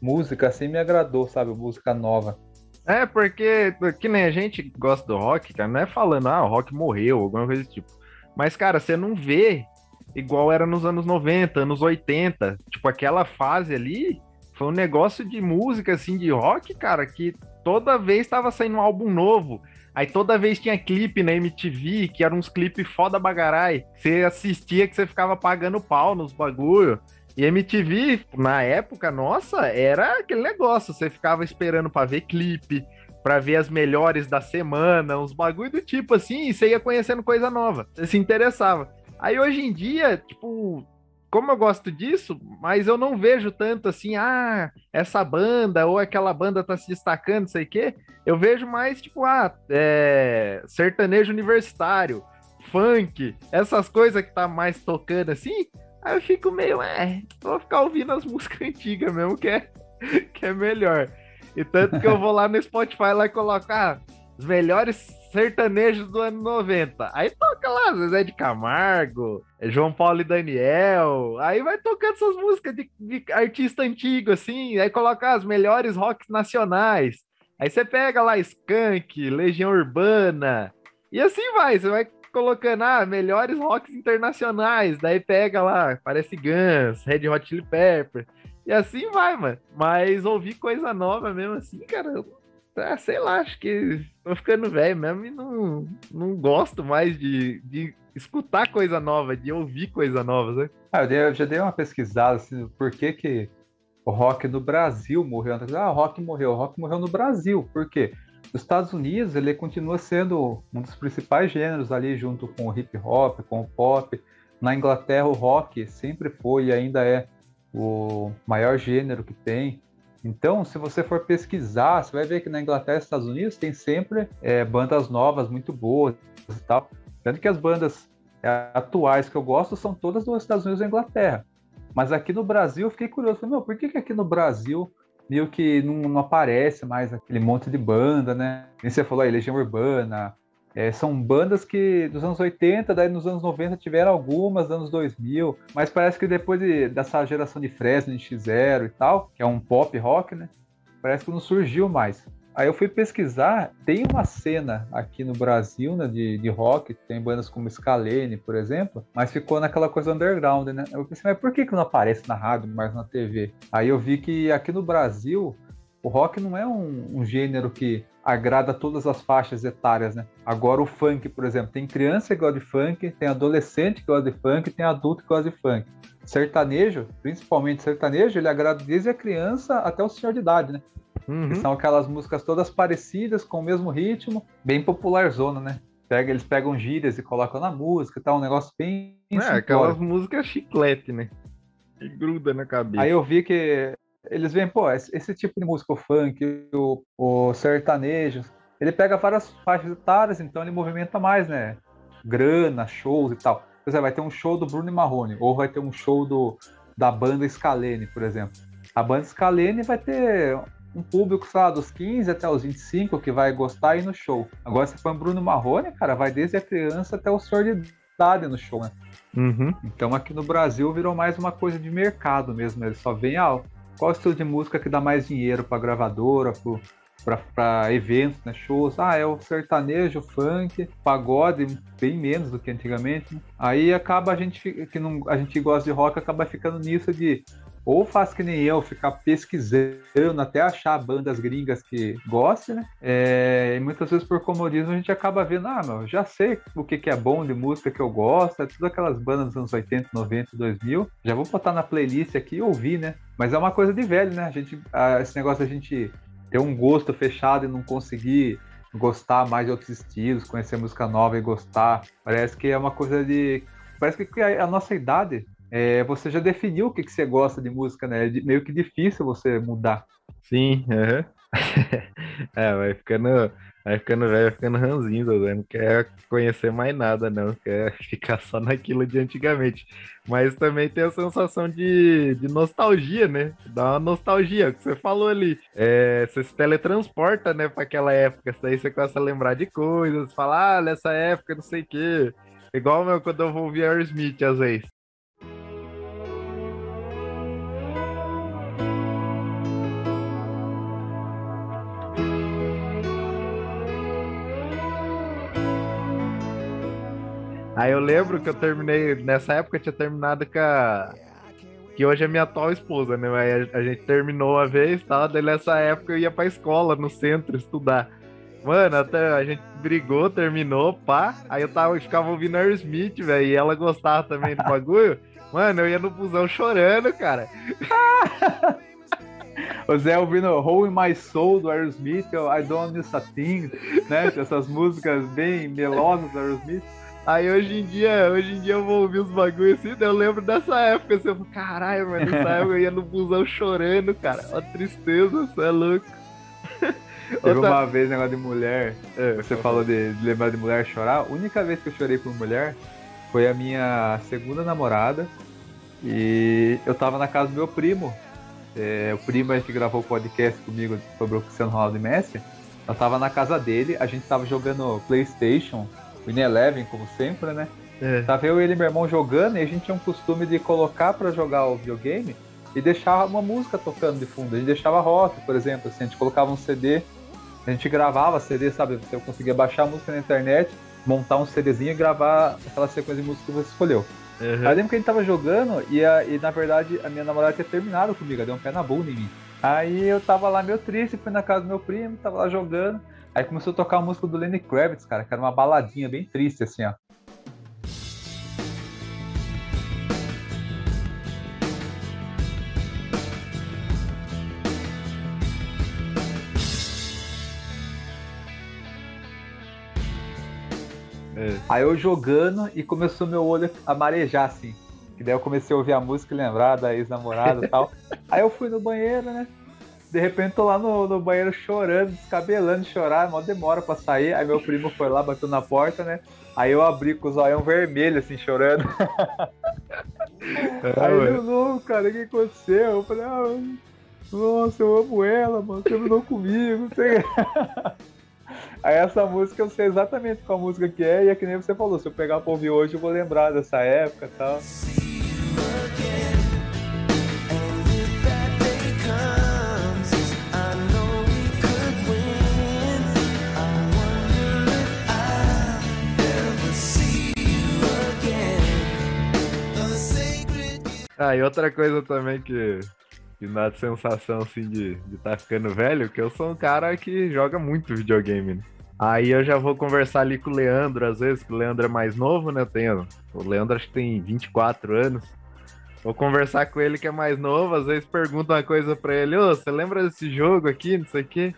música assim me agradou, sabe, música nova. É, porque que nem a gente gosta do rock, cara, não é falando, ah, o rock morreu, alguma coisa desse tipo. Mas, cara, você não vê igual era nos anos 90, anos 80. Tipo, aquela fase ali foi um negócio de música, assim, de rock, cara, que toda vez estava saindo um álbum novo. Aí toda vez tinha clipe na MTV, que eram uns clipes foda bagarai. Você assistia que você ficava pagando pau nos bagulho. E MTV, na época, nossa, era aquele negócio. Você ficava esperando para ver clipe, para ver as melhores da semana, uns bagulho do tipo assim, e você ia conhecendo coisa nova. Você se interessava. Aí hoje em dia, tipo, como eu gosto disso, mas eu não vejo tanto assim, ah, essa banda ou aquela banda tá se destacando, sei o quê. Eu vejo mais, tipo, ah, é, sertanejo universitário, funk, essas coisas que tá mais tocando assim. Aí eu fico meio, é, vou ficar ouvindo as músicas antigas mesmo, que é, que é melhor. E tanto que eu vou lá no Spotify lá e coloco, ah, os melhores sertanejos do ano 90. Aí toca lá Zezé de Camargo, João Paulo e Daniel. Aí vai tocando essas músicas de, de artista antigo, assim. Aí coloca as melhores rocks nacionais. Aí você pega lá Skank, Legião Urbana. E assim vai, você vai colocando, ah, melhores rocks internacionais. Daí pega lá, parece Guns, Red Hot Chili Pepper. E assim vai, mano. Mas ouvir coisa nova mesmo assim, cara, eu ah, sei lá, acho que tô ficando velho mesmo e não, não gosto mais de, de escutar coisa nova, de ouvir coisa nova, né? Ah, eu, dei, eu já dei uma pesquisada assim, por que que o rock no Brasil morreu. Ah, o rock morreu. O rock morreu no Brasil. Por quê? Nos Estados Unidos, ele continua sendo um dos principais gêneros ali, junto com o hip hop, com o pop. Na Inglaterra, o rock sempre foi e ainda é o maior gênero que tem. Então, se você for pesquisar, você vai ver que na Inglaterra e Estados Unidos tem sempre é, bandas novas muito boas e tal. Tanto que as bandas é, atuais que eu gosto são todas dos Estados Unidos e Inglaterra. Mas aqui no Brasil eu fiquei curioso. Falei, meu, por que, que aqui no Brasil meio que não, não aparece mais aquele monte de banda, né? E você falou aí, Legião Urbana, é, são bandas que dos anos 80, daí nos anos 90 tiveram algumas, anos 2000, mas parece que depois de, dessa geração de Fresno, X0 e tal, que é um pop rock, né? Parece que não surgiu mais. Aí eu fui pesquisar, tem uma cena aqui no Brasil, né, de, de rock, tem bandas como Scalene, por exemplo, mas ficou naquela coisa underground, né? Eu pensei, mas por que, que não aparece na rádio, mas na TV? Aí eu vi que aqui no Brasil, o rock não é um, um gênero que agrada todas as faixas etárias, né? Agora o funk, por exemplo, tem criança que gosta de funk, tem adolescente que gosta de funk, tem adulto que gosta de funk. Sertanejo, principalmente sertanejo, ele agrada desde a criança até o senhor de idade, né? Uhum. Que são aquelas músicas todas parecidas, com o mesmo ritmo, bem popular zona, né? Pega, eles pegam gírias e colocam na música, tá um negócio bem. É, aquelas músicas chiclete, né? Que gruda na cabeça. Aí eu vi que eles veem, pô, esse, tipo de música, o funk, o, o sertanejo, ele pega várias faixas etárias, então ele movimenta mais, né? Grana, shows e tal. Por exemplo, vai ter um show do Bruno Marrone, ou vai ter um show do, da banda Scalene, por exemplo. A banda Scalene vai ter um público, sei lá, dos 15 até os 25 que vai gostar e ir no show. Agora, se for Bruno Marrone, cara, vai desde a criança até o senhor de idade no show, né? Uhum. Então aqui no Brasil virou mais uma coisa de mercado mesmo. Ele só vem, ah, qual o estilo de música que dá mais dinheiro para gravadora, para eventos, né, shows. Ah, é o sertanejo, funk, pagode, bem menos do que antigamente. Aí acaba a gente que não, a gente gosta de rock acaba ficando nisso de ou faz que nem eu, ficar pesquisando até achar bandas gringas que gostem, né? É, e muitas vezes por comodismo a gente acaba vendo, ah, meu, já sei o que, que é bom de música que eu gosto, é tudo aquelas bandas dos anos 80, 90, 2000, já vou botar na playlist aqui e ouvir, né? Mas é uma coisa de velho, né? A gente, esse negócio da gente ter um gosto fechado e não conseguir gostar mais de outros estilos, conhecer música nova e gostar, parece que é uma coisa de... Parece que a nossa idade é, você já definiu o que, que você gosta de música, né? É meio que difícil você mudar. Sim, uhum. é, vai ficando, vai ficando velho, vai ficando ranzinho, não quer conhecer mais nada, não, quer ficar só naquilo de antigamente. Mas também tem a sensação de, de nostalgia, né? Dá uma nostalgia, o que você falou ali. É, você se teletransporta, né, para aquela época, daí você começa a lembrar de coisas, falar, ah, nessa época, não sei o quê. Igual meu, quando eu vou ouvir Aerosmith, às vezes. Aí eu lembro que eu terminei, nessa época eu tinha terminado com a. Que hoje é minha atual esposa, né? Aí a, gente terminou uma vez e tal, daí nessa época eu ia pra escola, no centro, estudar. Mano, até a gente brigou, terminou, pá. Aí eu tava, ficava ouvindo Aerosmith, velho, e ela gostava também do bagulho. Mano, eu ia no busão chorando, cara. o Zé ouvindo Hole in My Soul do Aerosmith, I Don't Miss a Thing, né? Essas músicas bem melosas do Aerosmith. Aí hoje em dia, hoje em dia eu vou ouvir os bagulhos assim, eu lembro dessa época, assim, eu falo, caralho, mano, nessa época eu ia no busão chorando, cara. Ó, tristeza, você é louco. Teve Outra... uma vez negócio de mulher, é, você falou de, de, lembrar de mulher chorar. A única vez que eu chorei por mulher foi a minha segunda namorada. E eu tava na casa do meu primo. É, o primo aí que gravou o podcast comigo sobre o Cristiano Ronaldo e Messi. Eu tava na casa dele, a gente tava jogando Playstation Win Eleven, como sempre, né? É. Tava eu, ele e meu irmão jogando e a gente tinha um costume de colocar para jogar o videogame e deixar uma música tocando de fundo. A gente deixava rock, por exemplo, assim, a gente colocava um CD, a gente gravava CD, sabe? Você conseguia baixar a música na internet, montar um CDzinho e gravar aquela sequência de música que você escolheu. Uhum. Aí lembro que a gente tava jogando e, a, e na verdade a minha namorada tinha terminado comigo, deu um pé na bunda em mim. Aí eu tava lá meio triste, fui na casa do meu primo, tava lá jogando. Aí começou a tocar a música do Lenny Kravitz, cara, que era uma baladinha bem triste, assim, ó. É. Aí eu jogando e começou meu olho a marejar, assim. E daí eu comecei a ouvir a música e lembrar da ex-namorada e tal. Aí eu fui no banheiro, né? De repente tô lá no, no banheiro chorando, descabelando de chorar, mal demora pra sair. Aí meu primo foi lá, bateu na porta, né? Aí eu abri com os olhos vermelhos, assim, chorando. É, aí ele, não, cara, o que aconteceu? Eu falei, ah, nossa, eu amo ela, mano, terminou comigo, não sei. Aí essa música eu sei exatamente qual música que é, e é que nem você falou, se eu pegar pra ouvir hoje eu vou lembrar dessa época e tal. Ah, e outra coisa também que, que dá sensação assim de estar tá ficando velho, que eu sou um cara que joga muito videogame, né? Aí eu já vou conversar ali com o Leandro, às vezes, que o Leandro é mais novo, né? Tenho, o Leandro acho que tem 24 anos. Vou conversar com ele que é mais novo, às vezes pergunto uma coisa pra ele, ô, você lembra desse jogo aqui, não sei o quê?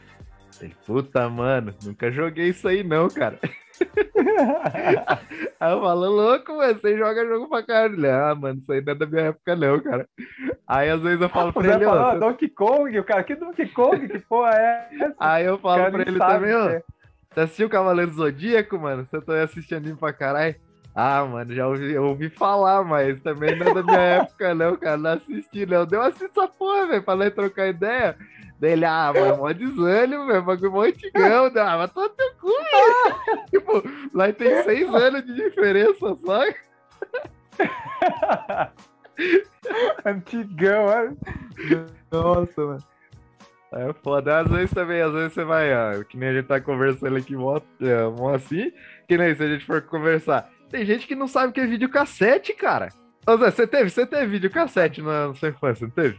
Ele, puta, mano, nunca joguei isso aí não, cara. aí eu falo, louco, mano, você joga jogo pra caralho. Ah, mano, isso aí não é da minha época não, cara. Aí às vezes eu falo pra ele, ó... Você... Donkey Kong, o cara, que Donkey Kong, que porra é essa? Aí eu falo pra ele também, ó, é. você assistiu Cavaleiro Zodíaco, mano? Você tá assistindo anime pra caralho? Ah, mano, já ouvi, ouvi falar, mas também não é da minha época não, cara, não assisti não. Deu assistir essa porra, velho, pra nós trocar ideia. Dele, ah, mano, mó desânimo, velho, bagulho mó antigão, né? ah, mas tô teu cu, Tipo, lá tem seis anos de diferença só. antigão, mano. Nossa, mano. É foda. Às vezes também, às vezes você vai, ó, que nem a gente tá conversando aqui, mó, é, mó assim, que nem se a gente for conversar. Tem gente que não sabe o que é videocassete, cara. Ô Zé, você teve, você teve videocassete na sua infância, não teve?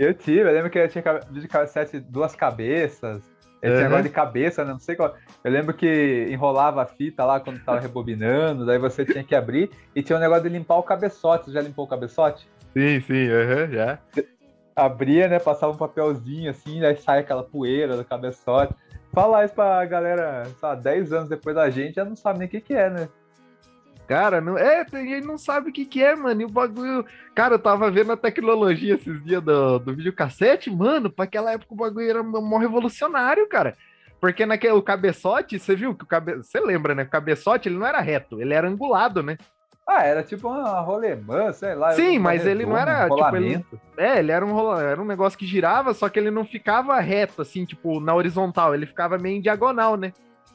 Eu tive, eu lembro que tinha vídeo de cassete duas cabeças. Ele uhum. tinha negócio de cabeça, né? Não sei qual. Eu lembro que enrolava a fita lá quando tava rebobinando, daí você tinha que abrir e tinha um negócio de limpar o cabeçote. Você já limpou o cabeçote? Sim, sim, uhum, já. Abria, né? Passava um papelzinho assim, daí sai aquela poeira do cabeçote. Falar isso pra galera, sei lá, 10 anos depois da gente, já não sabe nem o que, que é, né? Cara, não, é, ele não sabe o que, que é, mano. E o bagulho. Cara, eu tava vendo a tecnologia esses dias do, do videocassete, mano. Pra aquela época o bagulho era mó revolucionário, cara. Porque naquele o cabeçote, você viu que o cabe... Você lembra, né? O cabeçote ele não era reto, ele era angulado, né? Ah, era tipo uma rolemã, sei lá. Sim, mas ele não era. Um tipo, ele... É, ele era um, rola... era um negócio que girava, só que ele não ficava reto, assim, tipo, na horizontal. Ele ficava meio em diagonal, né?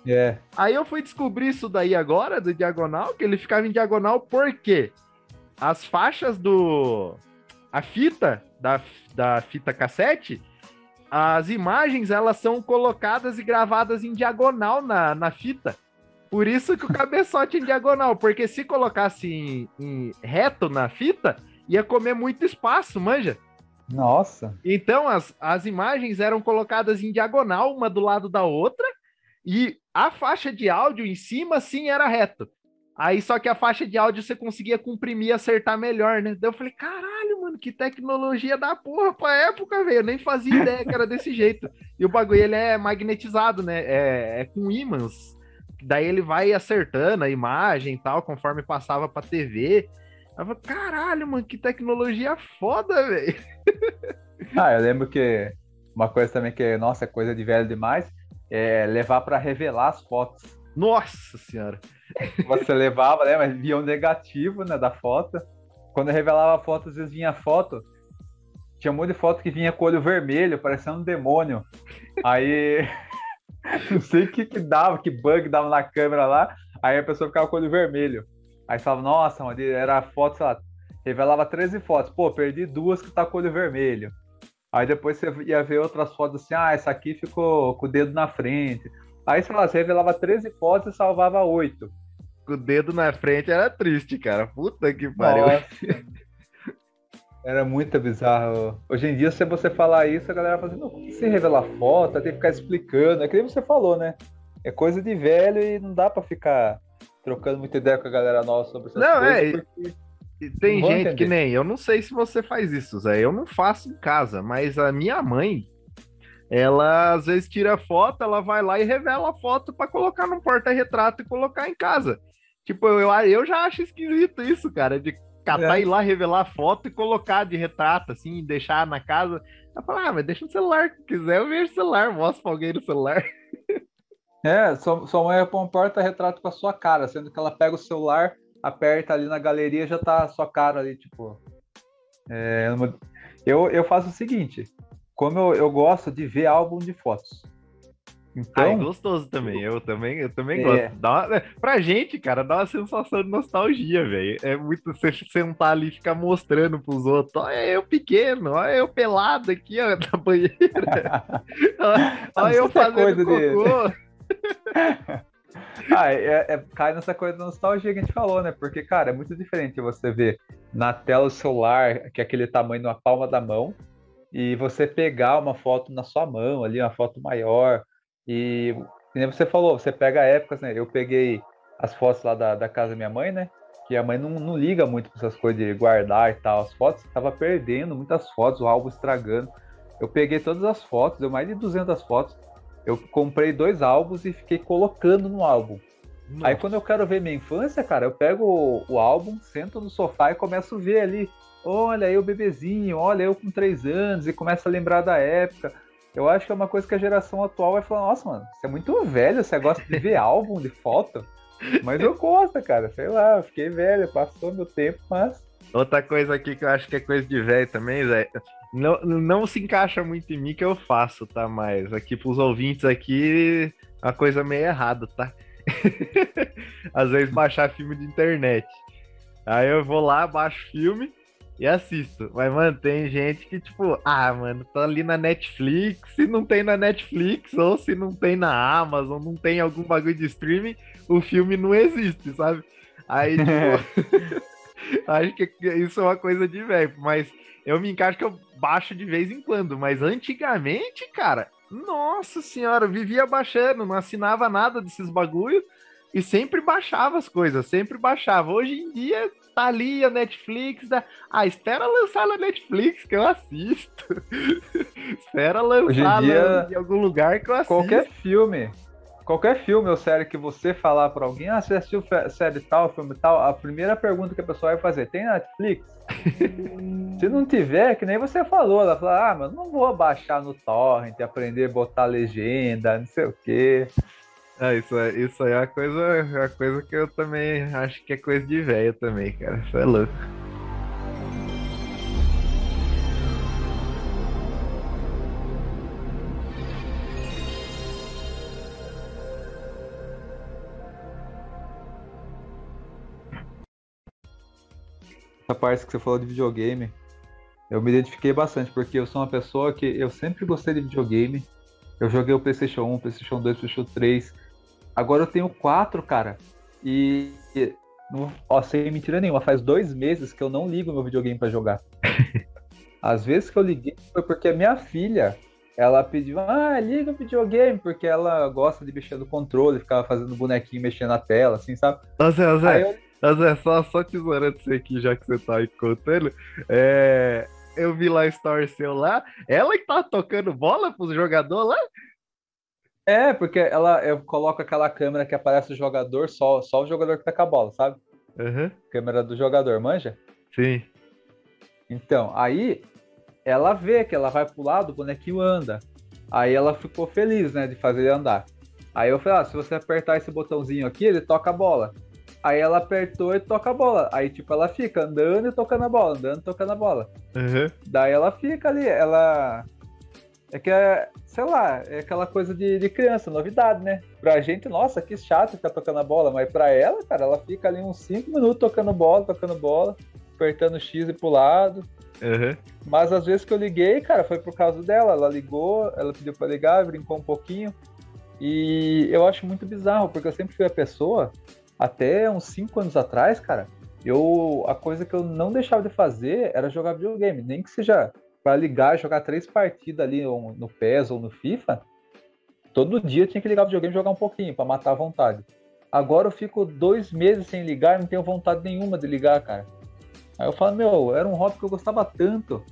É. Aí eu fui descobrir isso daí agora, do diagonal, que ele ficava em diagonal porque as faixas do. A fita da, da fita cassete, as imagens elas são colocadas e gravadas em diagonal na, na fita. Por isso que o cabeçote é em diagonal, porque se colocasse em, em reto na fita, ia comer muito espaço, manja. Nossa. Então as, as imagens eram colocadas em diagonal, uma do lado da outra, e a faixa de áudio em cima, sim, era reto. Aí só que a faixa de áudio você conseguia comprimir e acertar melhor, né? Daí eu falei, caralho, mano, que tecnologia da porra pra época, velho. Eu nem fazia ideia que era desse jeito. E o bagulho, ele é magnetizado, né? É, é com ímãs. Daí ele vai acertando a imagem e tal, conforme passava pra TV. Eu falei, caralho, mano, que tecnologia foda, velho. Ah, eu lembro que uma coisa também que, nossa, é coisa de velho demais é, levar para revelar as fotos. Nossa senhora! Você levava, né? Mas via um negativo né, da foto. Quando revelava a foto, às vezes vinha foto. Tinha um monte de foto que vinha com olho vermelho, parecendo um demônio. Aí. não sei o que, que dava, que bug dava na câmera lá. Aí a pessoa ficava com o olho vermelho. Aí falava, nossa, mano, era foto, sei lá, revelava 13 fotos. Pô, perdi duas que tá com o olho vermelho. Aí depois você ia ver outras fotos assim, ah, essa aqui ficou com o dedo na frente. Aí, sei lá, você revelava 13 fotos e salvava 8. Com o dedo na frente era triste, cara. Puta que pariu. Era muito bizarro. Hoje em dia, se você falar isso, a galera fala assim, não, como se revelar foto, tem que ficar explicando. É que nem você falou, né? É coisa de velho e não dá para ficar trocando muita ideia com a galera nova sobre essas não, coisas. É, porque tem gente entender. que nem eu não sei se você faz isso, Zé. Eu não faço em casa, mas a minha mãe, ela às vezes tira foto, ela vai lá e revela a foto para colocar no porta-retrato e colocar em casa. Tipo, eu, eu já acho esquisito isso, cara, de catar É. e ir lá revelar a foto e colocar de retrato, assim, deixar na casa. Ela fala, ah, mas deixa no celular, se quiser eu vejo o celular, mostro pra alguém no celular. É, sua, sua mãe põe um porta-retrato com a sua cara, sendo que ela pega o celular, aperta ali na galeria já tá a sua cara ali, tipo. É, eu, eu faço o seguinte, como eu, eu gosto de ver álbum de fotos. Ah, é Então, gostoso também, eu também, eu também É. gosto. Dá uma- pra gente, cara, dá uma sensação de nostalgia, velho. É muito você sentar ali e ficar mostrando pros outros. Olha eu pequeno, olha eu pelado aqui, ó, na banheira. Olha, olha eu é fazendo cocô. ah, é, é- cai nessa coisa da nostalgia que a gente falou, né? Porque, cara, é muito diferente você ver na tela do celular, que é aquele tamanho na palma da mão, e você pegar uma foto na sua mão ali, uma foto maior. E, nem você falou, você pega épocas, né? Eu peguei as fotos lá da, da casa da minha mãe, né? Que a mãe não, não liga muito pra essas coisas de guardar e tal. As fotos, tava perdendo muitas fotos, o álbum estragando. Eu peguei todas as fotos, deu mais de 200 fotos. Eu comprei dois álbuns e fiquei colocando no álbum. Aí quando eu quero ver minha infância, cara, eu pego o, o álbum, sento no sofá e começo a ver ali. Olha aí o bebezinho, olha eu com três anos e começo a lembrar da época. Eu acho que é uma coisa que a geração atual vai falar, nossa, mano, você é muito velho, você gosta de ver álbum de foto. Mas eu gosto, cara, sei lá, eu fiquei velho, passou meu tempo, mas. Outra coisa aqui que eu acho que é coisa de velho também, Zé. Não, não se encaixa muito em mim que eu faço, tá? Mas aqui pros ouvintes aqui, a coisa meio errada, tá? Às vezes baixar filme de internet. Aí eu vou lá, baixo filme e assisto. Mas, mano, tem gente que, tipo, ah, mano, tá ali na Netflix, se não tem na Netflix, ou se não tem na Amazon, não tem algum bagulho de streaming, o filme não existe, sabe? Aí, tipo, acho que isso é uma coisa de velho, mas eu me encaixo que eu baixo de vez em quando, mas antigamente, cara, nossa senhora, eu vivia baixando, não assinava nada desses bagulho e sempre baixava as coisas, sempre baixava. Hoje em dia tá ali a Netflix, da... ah, espera lançar na Netflix que eu assisto. espera lançar em algum lugar que eu assisto. Qualquer filme, qualquer filme ou série que você falar pra alguém, ah, você assistiu série tal, filme tal, a primeira pergunta que a pessoa vai fazer, tem Netflix? Se não tiver, que nem você falou, ela fala, ah, mas não vou baixar no torrent, aprender a botar legenda, não sei o quê. Ah, isso, é- isso aí é uma coisa, é uma coisa que eu também acho que é coisa de velho também, cara. Isso é louco. Parte que você falou de videogame, eu me identifiquei bastante, porque eu sou uma pessoa que eu sempre gostei de videogame. Eu joguei o PlayStation 1, PlayStation 2, PlayStation 3. Agora eu tenho quatro, cara. E, não- ó, sem mentira nenhuma, faz dois meses que eu não ligo meu videogame pra jogar. Às vezes que eu liguei foi porque a minha filha, ela pediu, ah, liga o videogame, porque ela gosta de mexer no controle, ficava fazendo bonequinho mexendo na tela, assim, sabe? Ô Zé, Zé, ô Zé, só, tesourando você aqui, já que você tá aí contando. É, eu vi lá a story seu lá. Ela que tá tocando bola pros jogadores lá? É, porque ela, eu coloco aquela câmera que aparece o jogador, só, só o jogador que tá com a bola, sabe? Aham, Câmera do jogador, manja? sim. Então, aí ela vê que ela vai pro lado, o bonequinho anda. Aí ela ficou feliz, né, de fazer ele andar. Aí eu falei, ah, se você apertar esse botãozinho aqui, ele toca a bola. Aí ela apertou e toca a bola. Aí, tipo, ela fica andando e tocando a bola, andando e tocando a bola. Aham. Daí ela fica ali, ela. É que é, sei lá, é aquela coisa de, de criança, novidade, né? Pra gente, nossa, que chato ficar tocando a bola, mas pra ela, cara, ela fica ali uns 5 minutos tocando bola, tocando bola, apertando X e pro lado. Aham. Mas às vezes que eu liguei, cara, foi por causa dela. Ela ligou, ela pediu pra ligar, brincou um pouquinho. E eu acho muito bizarro, porque eu sempre fui a pessoa, até uns 5 anos atrás, cara, eu a coisa que eu não deixava de fazer era jogar videogame, nem que seja pra ligar, jogar três partidas ali no PES ou no FIFA. Todo dia eu tinha que ligar o videogame e jogar um pouquinho pra matar a vontade. Agora eu fico dois meses sem ligar e não tenho vontade nenhuma de ligar, cara. Aí eu falo, meu, era um hobby que eu gostava tanto.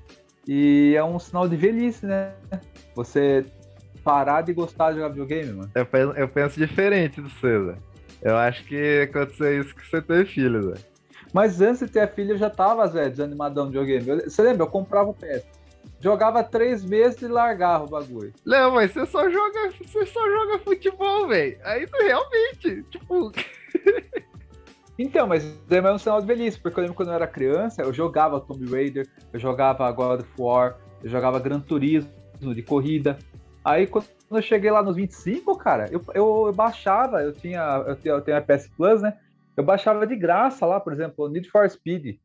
E é um sinal de velhice, né? Você parar de gostar de jogar videogame, mano. Eu penso, eu penso diferente do Zé. Eu acho que aconteceu isso que você teve filho, Zé. Mas antes de ter filho, eu já tava, Zé, desanimadão de videogame. Eu- Você lembra? Eu comprava o PS. Jogava três meses e largava o bagulho. Não, mas você só joga, você só joga futebol, velho. Aí realmente, tipo, Então, mas é mesmo sinal de velhice, porque eu lembro quando eu era criança, eu jogava Tomb Raider, eu jogava God of War, eu jogava Gran Turismo de corrida. Aí quando eu cheguei lá nos 25, cara, eu, eu, eu baixava, eu tinha, eu tenho, eu tenho a PS Plus, né? Eu baixava de graça lá, por exemplo, Need for Speed.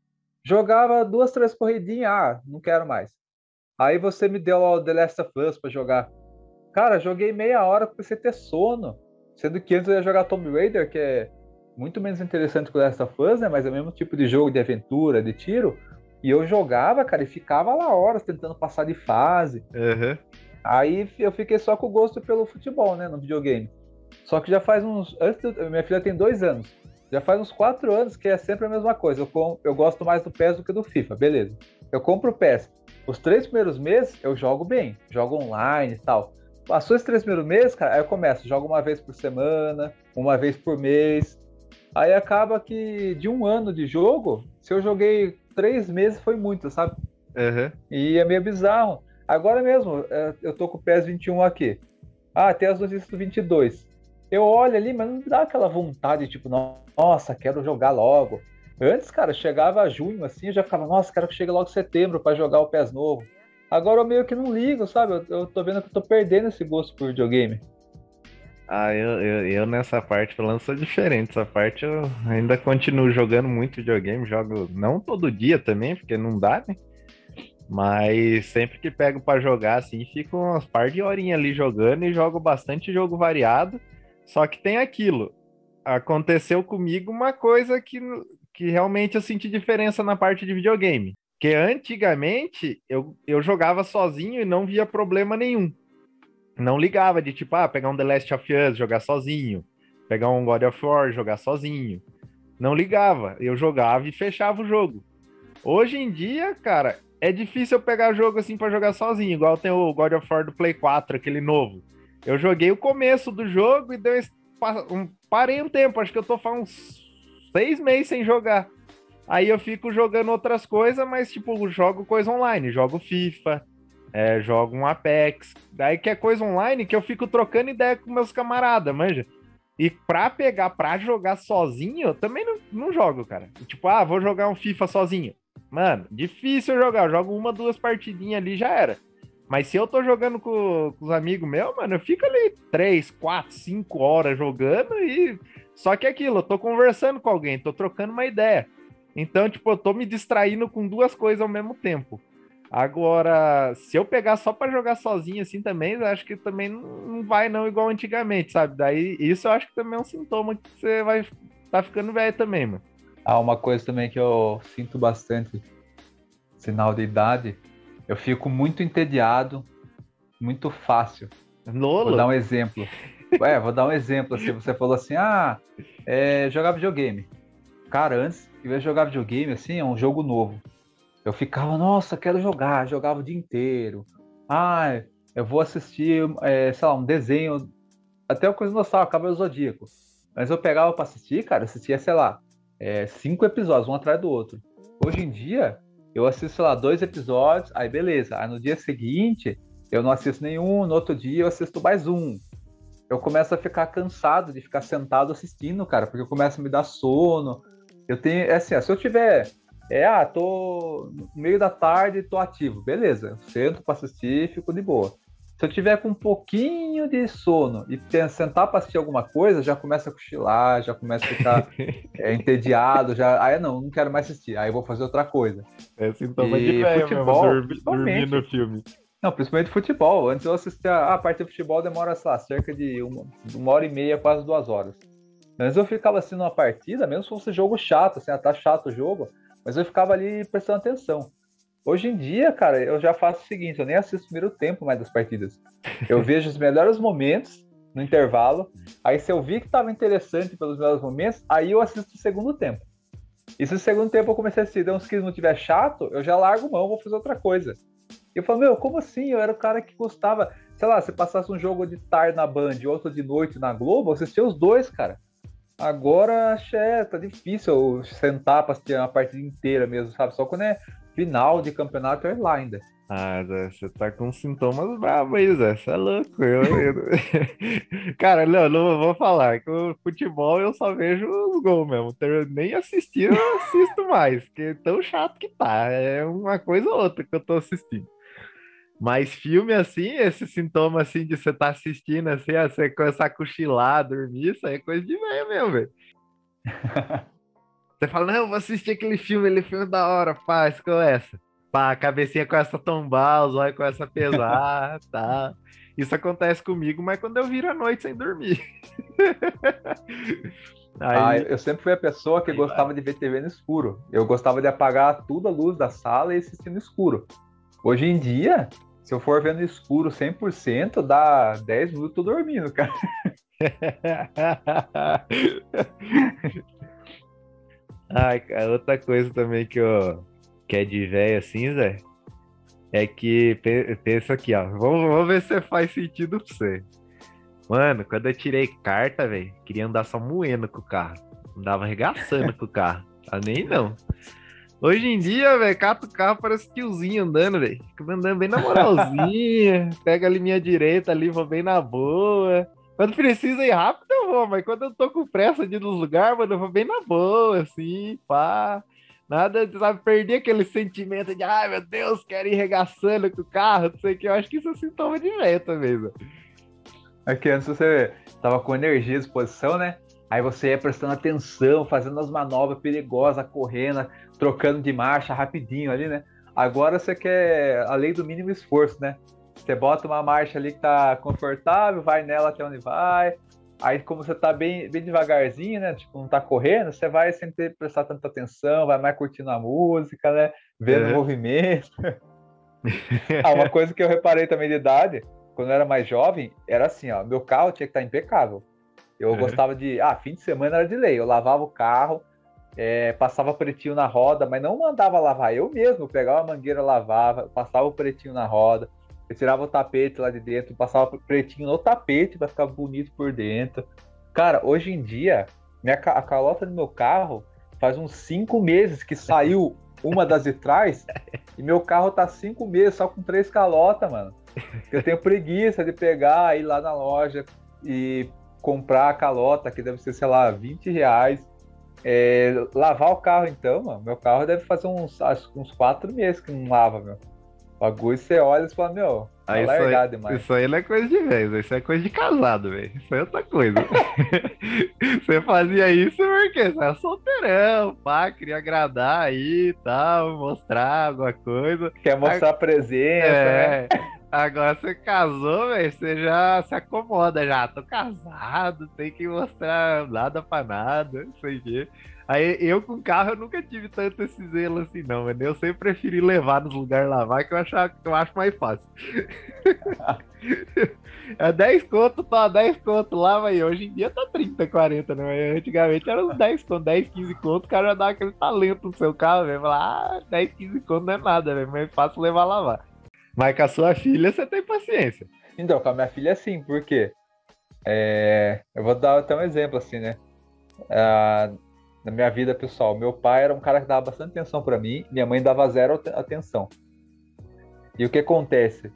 Jogava duas, três corridinhas, ah, não quero mais. Aí você me deu lá o The Last of Us pra jogar. Cara, joguei meia hora pra você ter sono. Sendo que antes eu ia jogar Tomb Raider, que é muito menos interessante que o Last of Us, né? Mas é o mesmo tipo de jogo de aventura, de tiro. E eu jogava, cara, e ficava lá horas tentando passar de fase. aham. Aí eu fiquei só com o gosto pelo futebol, né? No videogame. Só que já faz uns. Antes do- minha filha tem dois anos. Já faz uns quatro anos que é sempre a mesma coisa. Eu, com- eu gosto mais do PES do que do FIFA, beleza. Eu compro o PES. Os três primeiros meses eu jogo bem, jogo online e tal. Passou esses três primeiros meses, cara, aí eu começo, jogo uma vez por semana, uma vez por mês. Aí acaba que de um ano de jogo, se eu joguei três meses foi muito, sabe? Aham. E é meio bizarro. Agora mesmo, é, eu tô com o PES 21 aqui. Ah, tem as notícias do 22. Eu olho ali, mas não dá aquela vontade, tipo, nossa, quero jogar logo. Antes, cara, chegava junho assim, eu já ficava, nossa, quero que chegue logo setembro pra jogar o PES novo. Agora eu meio que não ligo, sabe? Eu, eu tô vendo que eu tô perdendo esse gosto por videogame. Ah, eu, eu, eu nessa parte, pelo menos, sou diferente. Essa parte eu ainda continuo jogando muito videogame. Jogo não todo dia também, porque não dá, né? Mas sempre que pego pra jogar, assim, fico umas par de horinhas ali jogando e jogo bastante jogo variado. Só que tem aquilo. Aconteceu comigo uma coisa que, que realmente eu senti diferença na parte de videogame. Que antigamente eu, eu jogava sozinho e não via problema nenhum não ligava de tipo, ah, pegar um The Last of Us, jogar sozinho, pegar um God of War, jogar sozinho. Não ligava, eu jogava e fechava o jogo. Hoje em dia, cara, é difícil eu pegar jogo assim pra jogar sozinho, igual tem o God of War do Play 4, aquele novo. Eu joguei o começo do jogo e deu um, parei um tempo, acho que eu tô faz uns seis meses sem jogar. Aí eu fico jogando outras coisas, mas tipo, jogo coisa online, jogo FIFA, é, jogo um Apex. Daí que é coisa online que eu fico trocando ideia com meus camaradas, manja. E pra pegar, pra jogar sozinho, eu também não, não jogo, cara. Tipo, ah, vou jogar um FIFA sozinho. Mano, difícil jogar. Eu jogo uma, duas partidinhas ali já era. Mas se eu tô jogando com, com os amigos meus, mano, eu fico ali três, quatro, cinco horas jogando e. Só que é aquilo, eu tô conversando com alguém, tô trocando uma ideia. Então, tipo, eu tô me distraindo com duas coisas ao mesmo tempo. Agora, se eu pegar só pra jogar sozinho assim também, acho que também não vai não igual antigamente, sabe? Daí isso eu acho que também é um sintoma que você vai tá ficando velho também, mano. Ah, uma coisa também que eu sinto bastante, sinal de idade, eu fico muito entediado, muito fácil. Vou dar Lolo. um exemplo. É, vou dar um exemplo. Assim, você falou assim, ah, é, jogar videogame. Cara, antes, eu ia jogar videogame, assim, é um jogo novo. Eu ficava, nossa, quero jogar, jogava o dia inteiro. Ah, eu vou assistir, é, sei lá, um desenho, até uma coisa nostálgica, Cavaleiro Zodíaco. Mas eu pegava pra assistir, cara, assistia, sei lá, é, cinco episódios, um atrás do outro. Hoje em dia, eu assisto, sei lá, dois episódios, aí beleza. Aí no dia seguinte, eu não assisto nenhum, no outro dia eu assisto mais um. Eu começo a ficar cansado de ficar sentado assistindo, cara, porque começa a me dar sono. Eu tenho, é assim, ó, se eu tiver, é, ah, tô no meio da tarde, tô ativo, beleza, eu sento pra assistir fico de boa. Se eu tiver com um pouquinho de sono e sentar pra assistir alguma coisa, já começa a cochilar, já começa a ficar é, entediado, já, aí não, não quero mais assistir, aí eu vou fazer outra coisa. É sintoma E de velho futebol, mesmo, dormir, no filme. Não, principalmente futebol. Antes eu assistia. Ah, a parte de futebol demora, sei lá, cerca de uma, uma hora e meia, quase duas horas. Antes eu ficava assistindo uma partida, mesmo se fosse jogo chato, assim, ah, tá chato o jogo, mas eu ficava ali prestando atenção. Hoje em dia, cara, eu já faço o seguinte: eu nem assisto o primeiro tempo mais das partidas. Eu vejo os melhores momentos no intervalo. Aí, se eu vi que tava interessante pelos melhores momentos, aí eu assisto o segundo tempo. E se o segundo tempo eu comecei a assistir, uns que não tiver chato, eu já largo mão, vou fazer outra coisa. Eu falo, meu, como assim? Eu era o cara que gostava. sei lá, se passasse um jogo de tarde na Band e outro de noite na Globo, assistia os dois, cara. Agora, é, tá difícil sentar pra assistir uma partida inteira mesmo, sabe? Só quando é final de campeonato é lá ainda. Ah, Zé, você tá com sintomas bravos aí, Zé. Você é louco. Eu, eu... Cara, não, não vou falar. Que o futebol eu só vejo os gols mesmo. Nem assistir eu assisto mais, porque é tão chato que tá. É uma coisa ou outra que eu tô assistindo. Mas filme assim, esse sintoma assim de você tá assistindo assim, você começar a cochilar, dormir, isso aí é coisa de velho mesmo, velho. você fala, não, vou assistir aquele filme, aquele filme da hora, faz com essa. Pá, a cabecinha começa a tombar, os olhos começam a pesar, tá? Isso acontece comigo, mas quando eu viro à noite sem dormir. Aí... Ah, eu sempre fui a pessoa que gostava vai. de ver TV no escuro. Eu gostava de apagar tudo a luz da sala e assistir no escuro. Hoje em dia, se eu for vendo escuro 100%, dá 10 minutos dormindo, cara. Cara, outra coisa também que eu que é de velho assim, Zé, é que pensa aqui, ó. Vamos, vamos ver se faz sentido pra você. Mano, quando eu tirei carta, velho, queria andar só moendo com o carro. Andava arregaçando com o carro. Tá nem não. Hoje em dia, velho, cato o carro, parece tiozinho andando, velho. Fica andando bem na moralzinha. pega ali minha direita ali, vou bem na boa. Quando precisa ir rápido, eu vou, mas quando eu tô com pressa de ir nos lugares, mano, eu vou bem na boa, assim, pá. Nada, sabe, perder aquele sentimento de, ai meu Deus, quero ir regaçando com o carro, não sei o que. Eu acho que isso é sintoma de velho velho. É que antes você tava com energia à disposição, né? Aí você ia prestando atenção, fazendo as manobras perigosas, correndo, trocando de marcha rapidinho ali, né? Agora você quer a lei do mínimo esforço, né? Você bota uma marcha ali que tá confortável, vai nela até onde vai, Aí, como você tá bem, bem devagarzinho, né? Tipo, não tá correndo, você vai sem ter prestar tanta atenção, vai mais curtindo a música, né? Vendo é. o movimento. ah, uma coisa que eu reparei também de idade, quando eu era mais jovem, era assim, ó, meu carro tinha que estar tá impecável. Eu é. gostava de. Ah, fim de semana era de lei. Eu lavava o carro, é, passava pretinho na roda, mas não mandava lavar. Eu mesmo pegava a mangueira, lavava, passava o pretinho na roda. Eu tirava o tapete lá de dentro, passava pretinho no tapete para ficar bonito por dentro. Cara, hoje em dia, minha, a calota do meu carro faz uns cinco meses que saiu uma das de trás e meu carro tá cinco meses só com três calotas, mano. Eu tenho preguiça de pegar, ir lá na loja e comprar a calota, que deve ser, sei lá, 20 reais. É, lavar o carro então, mano. Meu carro deve fazer uns, acho, uns quatro meses que não lava, meu. Bagulho você olha e fala, meu, tá aí, largado demais. Isso aí não é coisa de velho, isso é coisa de casado, velho. Isso é outra coisa. você fazia isso porque você era solteirão, pá, queria agradar aí e tal, mostrar alguma coisa. Quer mostrar a presença, é... né? Agora você casou, velho, você já se acomoda já. Tô casado, tem que mostrar nada pra nada, não sei o quê. Aí eu com carro eu nunca tive tanto esse zelo assim, não, mano. Eu sempre preferi levar nos lugares lavar, que eu, achava, eu acho mais fácil. é 10 conto, tá 10 conto lá, mas hoje em dia tá 30, 40, né? Antigamente era uns 10 conto, 10, 15 conto, o cara já dava aquele talento no seu carro, velho. Falar, ah, 10, 15 conto não é nada, velho, mas é fácil levar lavar. Mas com a sua filha você tem paciência. Então, com a minha filha sim, porque é... eu vou dar até um exemplo assim, né? Ah, na minha vida pessoal. Meu pai era um cara que dava bastante atenção para mim, minha mãe dava zero atenção. E o que acontece?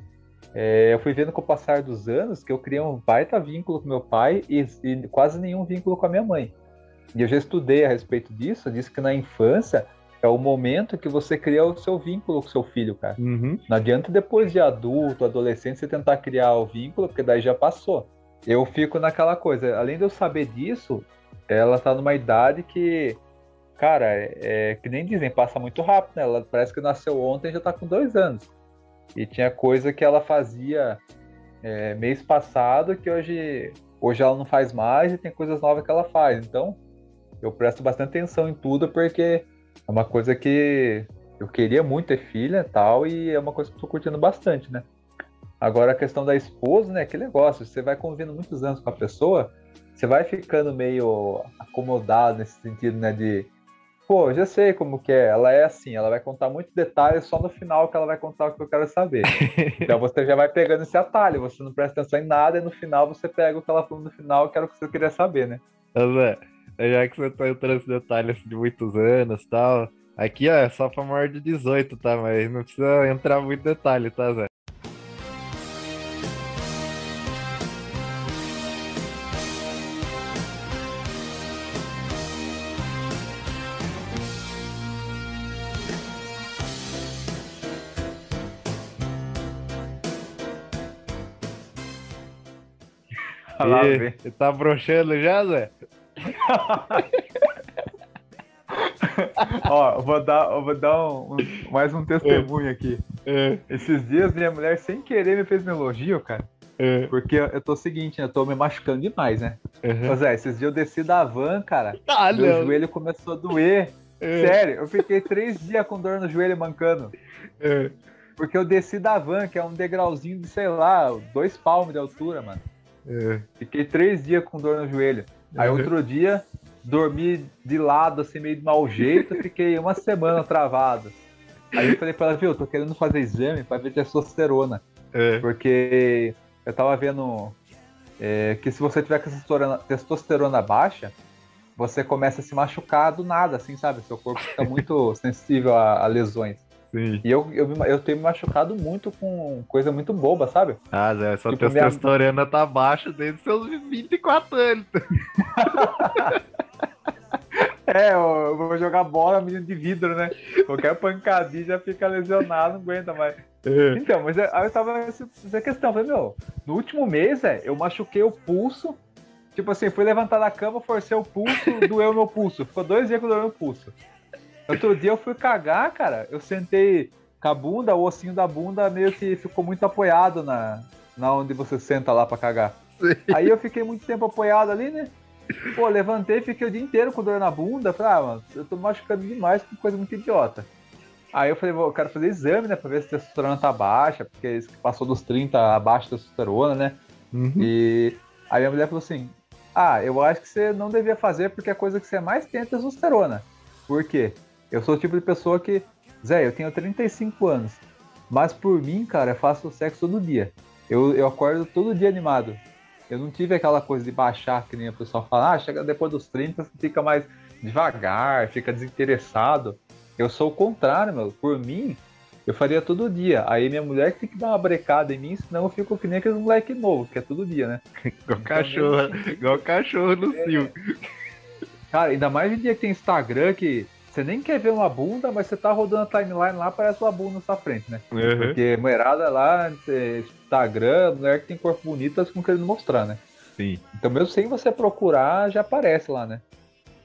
É, eu fui vendo com o passar dos anos que eu criei um baita vínculo com meu pai e, e, quase nenhum vínculo com a minha mãe. E eu já estudei a respeito disso, disse que na infância é o momento que você cria o seu vínculo com seu filho, cara. Uhum. Não adianta depois de adulto, adolescente, você tentar criar o vínculo, porque daí já passou. Eu fico naquela coisa, além de eu saber disso, ela tá numa idade que, cara, é, é, que nem dizem, passa muito rápido, né? Ela parece que nasceu ontem e já tá com dois anos. E tinha coisa que ela fazia é, mês passado que hoje, hoje ela não faz mais e tem coisas novas que ela faz. Então, eu presto bastante atenção em tudo porque é uma coisa que eu queria muito ter filha tal, e é uma coisa que eu tô curtindo bastante, né? Agora a questão da esposa, né? Que negócio, você vai convivendo muitos anos com a pessoa, você vai ficando meio acomodado nesse sentido, né? De Pô, já sei como que é. Ela é assim, ela vai contar muitos detalhes só no final que ela vai contar o que eu quero saber. então você já vai pegando esse atalho, você não presta atenção em nada e no final você pega o que ela falou no final, que era o que você queria saber, né? Zé, já que você tá entrando nesse detalhe assim, de muitos anos e tal, aqui ó, é só pra maior de 18, tá? Mas não precisa entrar muito detalhe, tá, Zé? Ah, vem. Você tá broxando já, Zé? Ó, eu vou dar, vou dar um- um- mais um testemunho aqui. É, Esses dias minha mulher, sem querer, me fez um elogio, cara. é, Porque eu tô seguinte, né, eu tô me machucando demais, né? aham. Mas é, esses dias eu desci da van, cara. Ah, Meu não. joelho começou a doer. É, Sério, eu fiquei três dias com dor no joelho mancando. é. Porque eu desci da van, que é um degrauzinho de, sei lá, dois palmos de altura, mano. É. Fiquei três dias com dor no joelho. Aí Uhum. outro dia, dormi de lado, assim, meio de mau jeito, fiquei uma semana travado. Aí eu falei pra ela, viu, tô querendo fazer exame pra ver testosterona. É. Porque eu tava vendo é, que se você tiver com testosterona, testosterona baixa, você começa a se machucar do nada, assim, sabe? Seu corpo fica muito sensível a, a lesões. Sim. E eu, eu, eu tenho me machucado muito com coisa muito boba, sabe? Ah, Zé, sua Tipo, minha- testosterona tá baixa desde seus 24 anos. É, eu, vou jogar bola, menino de vidro, né? Qualquer pancadinha já fica lesionado, não aguenta mais. É. Então, mas aí eu tava essa, essa questão, eu falei, meu, no último mês, é, eu machuquei o pulso, tipo assim, fui levantar da cama, forcei o pulso, doeu meu pulso. Ficou dois dias que doeu meu pulso. Outro dia eu fui cagar, cara, eu sentei com a bunda, o ossinho da bunda meio que ficou muito apoiado na, na onde você senta lá pra cagar. Aí eu fiquei muito tempo apoiado ali, né? Pô, levantei, fiquei o dia inteiro com dor na bunda. Falei, ah, mano, eu tô machucando demais com coisa muito idiota. Aí eu falei, vou, eu quero fazer exame, né, pra ver se a testosterona tá baixa, porque isso que passou dos 30 abaixo da testosterona, né? Uhum. E aí minha mulher falou assim: Ah, eu acho que você não devia fazer porque a coisa que você mais tem é testosterona. Por quê? Eu sou o tipo de pessoa que, Zé, eu tenho 35 anos, mas por mim, cara, eu faço sexo todo dia. Eu, eu acordo todo dia animado. Eu não tive aquela coisa de baixar, que nem o pessoal fala, ah, chega depois dos 30, você fica mais devagar, fica desinteressado. Eu sou o contrário, meu. Por mim, eu faria todo dia. Aí minha mulher tem que dar uma brecada em mim, senão eu fico que nem aqueles moleque novo, que é todo dia, né? Igual cachorro, igual cachorro no cio. Cara, ainda mais em dia que tem Instagram que você nem quer ver uma bunda, mas você tá rodando a timeline lá, parece uma bunda na sua frente, né? Uhum. Porque mulherada lá, é, Instagram, mulher que tem corpo bonito, elas ficam querendo mostrar, né? Sim. Então, mesmo sem você procurar, já aparece lá, né?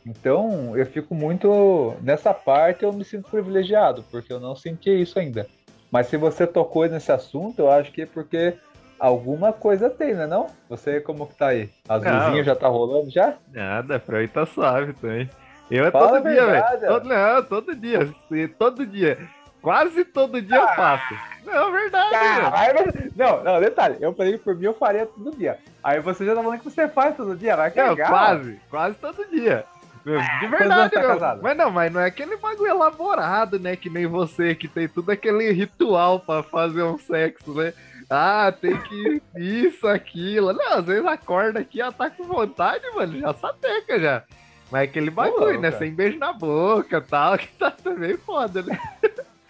Então, eu fico muito. Nessa parte, eu me sinto privilegiado, porque eu não senti isso ainda. Mas se você tocou nesse assunto, eu acho que é porque alguma coisa tem, né? Não? Você, como que tá aí? As luzinhas já tá rolando já? Nada, pra mim tá suave também. Eu é Fala todo dia, velho. Todo, não, todo dia. Todo dia. Quase todo dia eu faço. Não, verdade, Ah, Não, não, detalhe. Eu falei que por mim eu faria todo dia. Aí você já tá falando que você faz todo dia, vai Não, cagar. quase. Quase todo dia. Meu, De verdade, tá? Mas não, mas não é aquele bagulho elaborado, né? Que nem você, que tem tudo aquele ritual pra fazer um sexo, né? Ah, tem que isso, aquilo. Não, às vezes acorda aqui, ela tá com vontade, mano, já sapeca já. Mas é aquele bagulho, louco, né? Sem beijo na boca e tal, que tá também foda, né?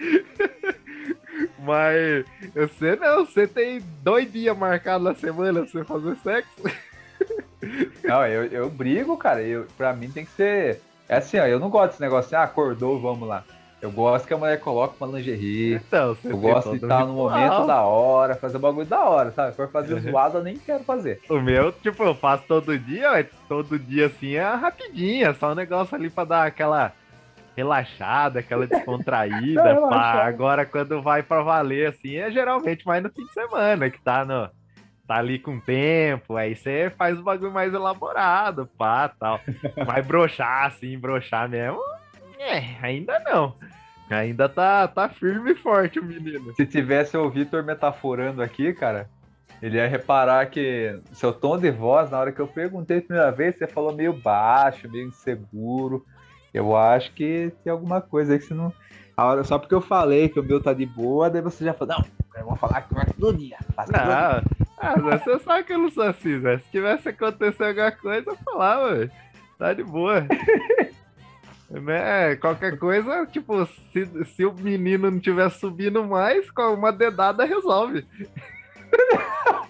Mas você não, você tem dois dias marcados na semana pra você fazer sexo. Não, eu, eu brigo, cara. Eu, pra mim tem que ser. É assim, ó, eu não gosto desse negócio assim, ah, acordou, vamos lá. Eu gosto que a mulher coloque uma lingerie. Então, você Eu gosto de um estar no momento da hora, fazer um bagulho da hora, sabe? Se for fazer Uhum. zoado, eu nem quero fazer. O meu, tipo, eu faço todo dia, mas todo dia assim é rapidinho, é só um negócio ali pra dar aquela relaxada, aquela descontraída. Dá pá. relaxada. Agora, quando vai pra valer, assim, é geralmente mais no fim de semana, que tá no. Tá ali com tempo, aí você faz o bagulho mais elaborado, pá, tal. Mas broxar, assim, broxar mesmo, é, ainda não. Ainda tá, tá firme e forte o menino. Se tivesse o Vitor metaforando aqui, cara, ele ia reparar que seu tom de voz, na hora que eu perguntei a primeira vez, você falou meio baixo, meio inseguro. Eu acho que tem alguma coisa aí que você não. A hora, só porque eu falei que o meu tá de boa, daí você já falou, não, eu vou falar que vai todo dia. Faço todo dia. Ah, ah, Zé, você sabe que eu não sou assim, Zé. Se tivesse acontecido alguma coisa, eu falava. Tá de boa. né? Qualquer coisa, tipo, se, se o menino não tiver subindo mais, com uma dedada resolve.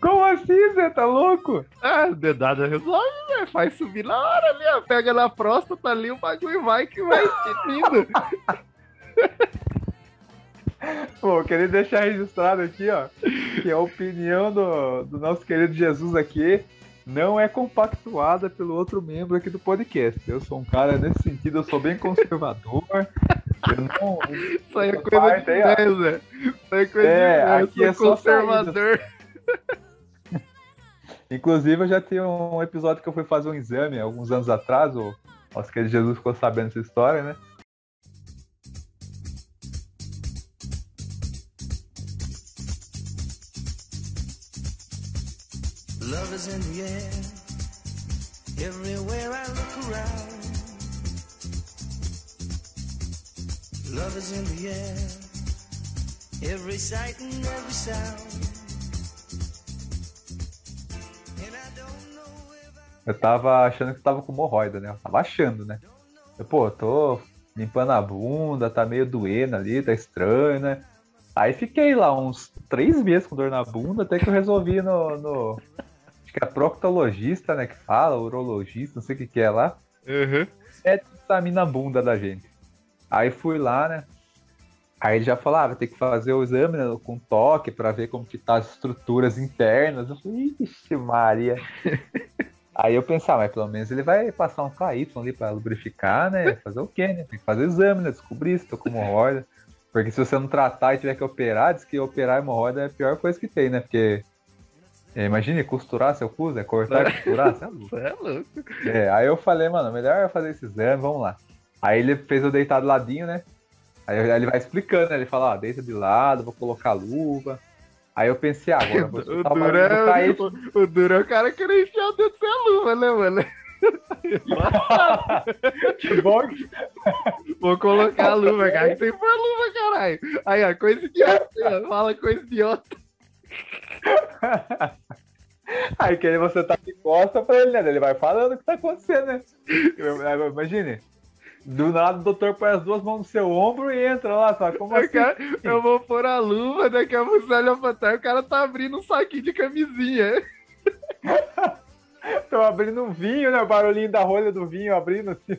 Como assim, Zé? Tá louco? Ah, dedada resolve, velho. Faz subir na hora ali, ó. Pega na próstata ali, o bagulho vai que vai indo. Pô, queria deixar registrado aqui, ó, que a opinião do, do nosso querido Jesus aqui não é compactuada pelo outro membro aqui do podcast. Eu sou um cara nesse sentido, eu sou bem conservador. Eu não. Isso aí é coisa de aí, é coisa É, de aqui é conservador. Inclusive, eu já tinha um episódio que eu fui fazer um exame alguns anos atrás. O nosso querido Jesus ficou sabendo essa história, né? Love is in the air. Everywhere I look around. Love is in the air. Every sight and every sound. Eu tava achando que tava com hemorroida, né? Eu tava achando, né? Eu, pô, tô limpando a bunda, tá meio doendo ali, tá estranho, né? Aí fiquei lá uns três meses com dor na bunda, até que eu resolvi no. no- que é proctologista, né? Que fala, urologista, não sei o que que é lá. Uhum. É, examina a bunda da gente. Aí fui lá, né? Aí ele já falou, ah, vai ter que fazer o exame né, com toque pra ver como que tá as estruturas internas. Eu falei, ixi, Maria. Aí eu pensava, mas pelo menos ele vai passar um KY ali pra lubrificar, né? Fazer o quê, né? Tem que fazer exame, né? Descobrir se tô com hemorroida. Porque se você não tratar e tiver que operar, diz que operar hemorroida é a pior coisa que tem, né? Porque. É, Imagine costurar seu cu, né? Cortar e costurar, você é louco. Você é louco. É, aí eu falei, mano, melhor eu fazer esse exame, vamos lá. Aí ele fez eu deitar do ladinho, né? Aí ele vai explicando, né? Ele fala, ó, deita de lado, vou colocar a luva. Aí eu pensei, ah, agora eu vou O o do é, o, o duro é o cara querer enfiar dentro da luva, né, mano? Que bom que... Vou colocar a luva, cara. que Tem por luva, caralho. Aí, ó, coisa idiota. Fala coisa idiota. Aí que aí você tá de costa pra ele, né? Ele vai falando o que tá acontecendo, né? Eu- eu- Imagine. Do nada o doutor põe as duas mãos no seu ombro e entra lá, só como Aí, assim? cara, eu vou pôr a luva, daqui a pouco você olha pra trás, o cara tá abrindo um saquinho de camisinha. Tô abrindo um vinho, né? O barulhinho da rolha do vinho abrindo assim.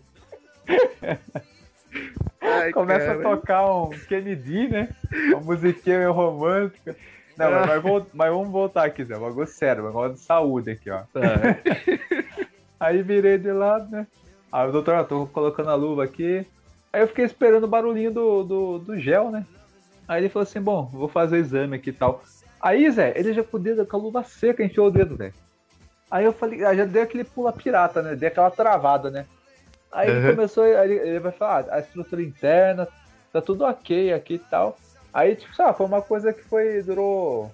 Ai, Começa cara. a tocar um Kennedy, né? Uma musiquinha meio romântica. Não, mas, mas vol- mas vamos voltar aqui, Zé. Um bagulho sério, um negócio de saúde aqui, ó. Tá. Aí virei de lado, né? Aí o doutor, ó, tô colocando a luva aqui. Aí eu fiquei esperando o barulhinho do, do, do gel, né? Aí ele falou assim, bom, vou fazer o exame aqui e tal. Aí, Zé, ele já com o dedo, com a luva seca, enfiou o dedo, velho. Aí eu falei, aí já deu aquele pula pirata, né? Deu aquela travada, né? Aí ele Uhum. começou, aí ele, ele vai falar, ah, a estrutura interna, tá tudo ok aqui e tal. Aí, tipo, sabe, foi uma coisa que foi, durou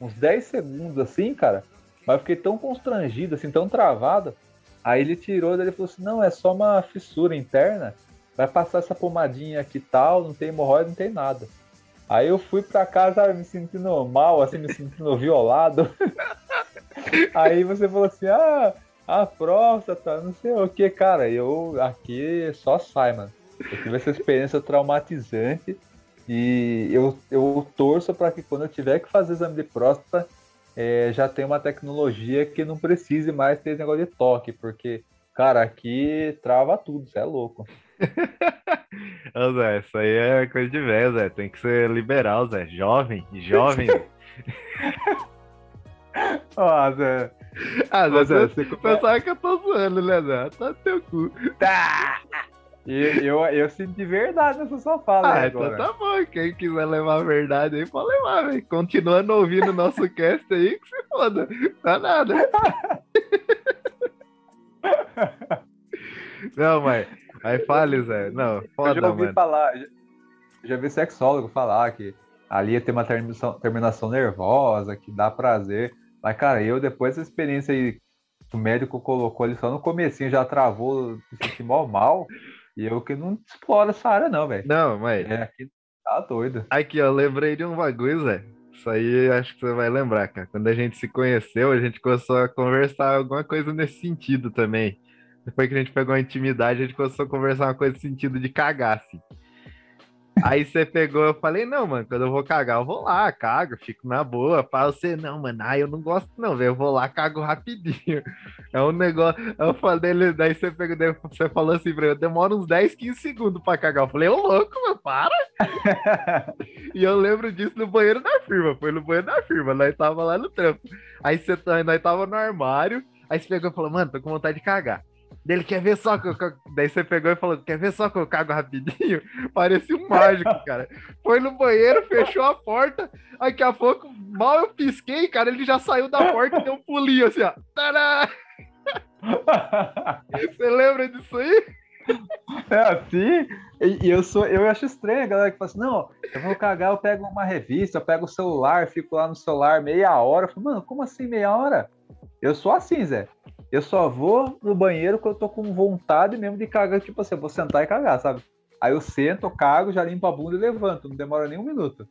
uns 10 segundos assim, cara. Mas eu fiquei tão constrangido, assim, tão travado. Aí ele tirou, daí ele falou assim, não, é só uma fissura interna. Vai passar essa pomadinha aqui e tal, não tem hemorroida, não tem nada. Aí eu fui pra casa me sentindo mal, assim, me sentindo violado. Aí você falou assim, ah, a próstata, não sei o que, cara. Eu aqui só sai, mano. Eu tive essa experiência traumatizante e eu, eu torço para que quando eu tiver que fazer exame de próstata, é, já tenha uma tecnologia que não precise mais ter esse negócio de toque, porque, cara, aqui trava tudo, você é louco. Ô, Zé, isso aí é coisa de velho, Zé. Tem que ser liberal, Zé. Jovem, jovem. Ó, Zé. ah, Zé, Ô, Zé, você, você você sabe que eu tô zoando, né, Zé? Tá no teu cu. Tá! E eu, eu senti verdade nessa sua fala Ah, então agora. tá bom. Quem quiser levar a verdade aí, pode levar, velho. Continuando ouvindo o nosso cast aí, que se foda. Tá nada. Não, mas. Aí fale, Zé. Não, Eu já foda, ouvi mano. falar, já, já vi sexólogo falar que ali ia ter uma terminação, terminação nervosa, que dá prazer. Mas, cara, eu depois dessa experiência aí O médico colocou ali só no comecinho, já travou, me senti mal mal. E eu que não exploro essa área, não, velho. Não, mas. É, aqui tá doido. Aqui, ó, lembrei de um bagulho, Zé. Isso aí acho que você vai lembrar, cara. Quando a gente se conheceu, a gente começou a conversar alguma coisa nesse sentido também. Depois que a gente pegou a intimidade, a gente começou a conversar uma coisa no sentido de cagar, assim. Aí você pegou, eu falei, não, mano, quando eu vou cagar, eu vou lá, cago, fico na boa. Fala você, não, mano, ah, eu não gosto, não, velho. Eu vou lá, cago rapidinho. É um negócio. Eu falei, daí você pegou, daí você falou assim pra eu, demora uns 10, 15 segundos pra cagar. Eu falei, ô louco, mano, para! e eu lembro disso no banheiro da firma. Foi no banheiro da firma, nós tava lá no trampo. Aí você, nós tava no armário, aí você pegou e falou, mano, tô com vontade de cagar. Dele quer ver só que eu... Daí você pegou e falou: quer ver só que eu cago rapidinho? Parecia um mágico, cara. Foi no banheiro, fechou a porta. Daqui a pouco, mal eu pisquei, cara, ele já saiu da porta e deu um pulinho assim, ó. Tadá! Você lembra disso aí? É assim, e, e, eu sou, eu acho estranho a galera que fala assim, não, eu vou cagar, eu pego uma revista, eu pego o celular, fico lá no celular meia hora. Eu falo, mano, como assim meia hora? Eu sou assim, Zé. Eu só vou no banheiro quando eu tô com vontade mesmo de cagar, tipo assim, eu vou sentar e cagar, sabe? Aí eu sento, cago, já limpo a bunda e levanto, não demora nem um minuto.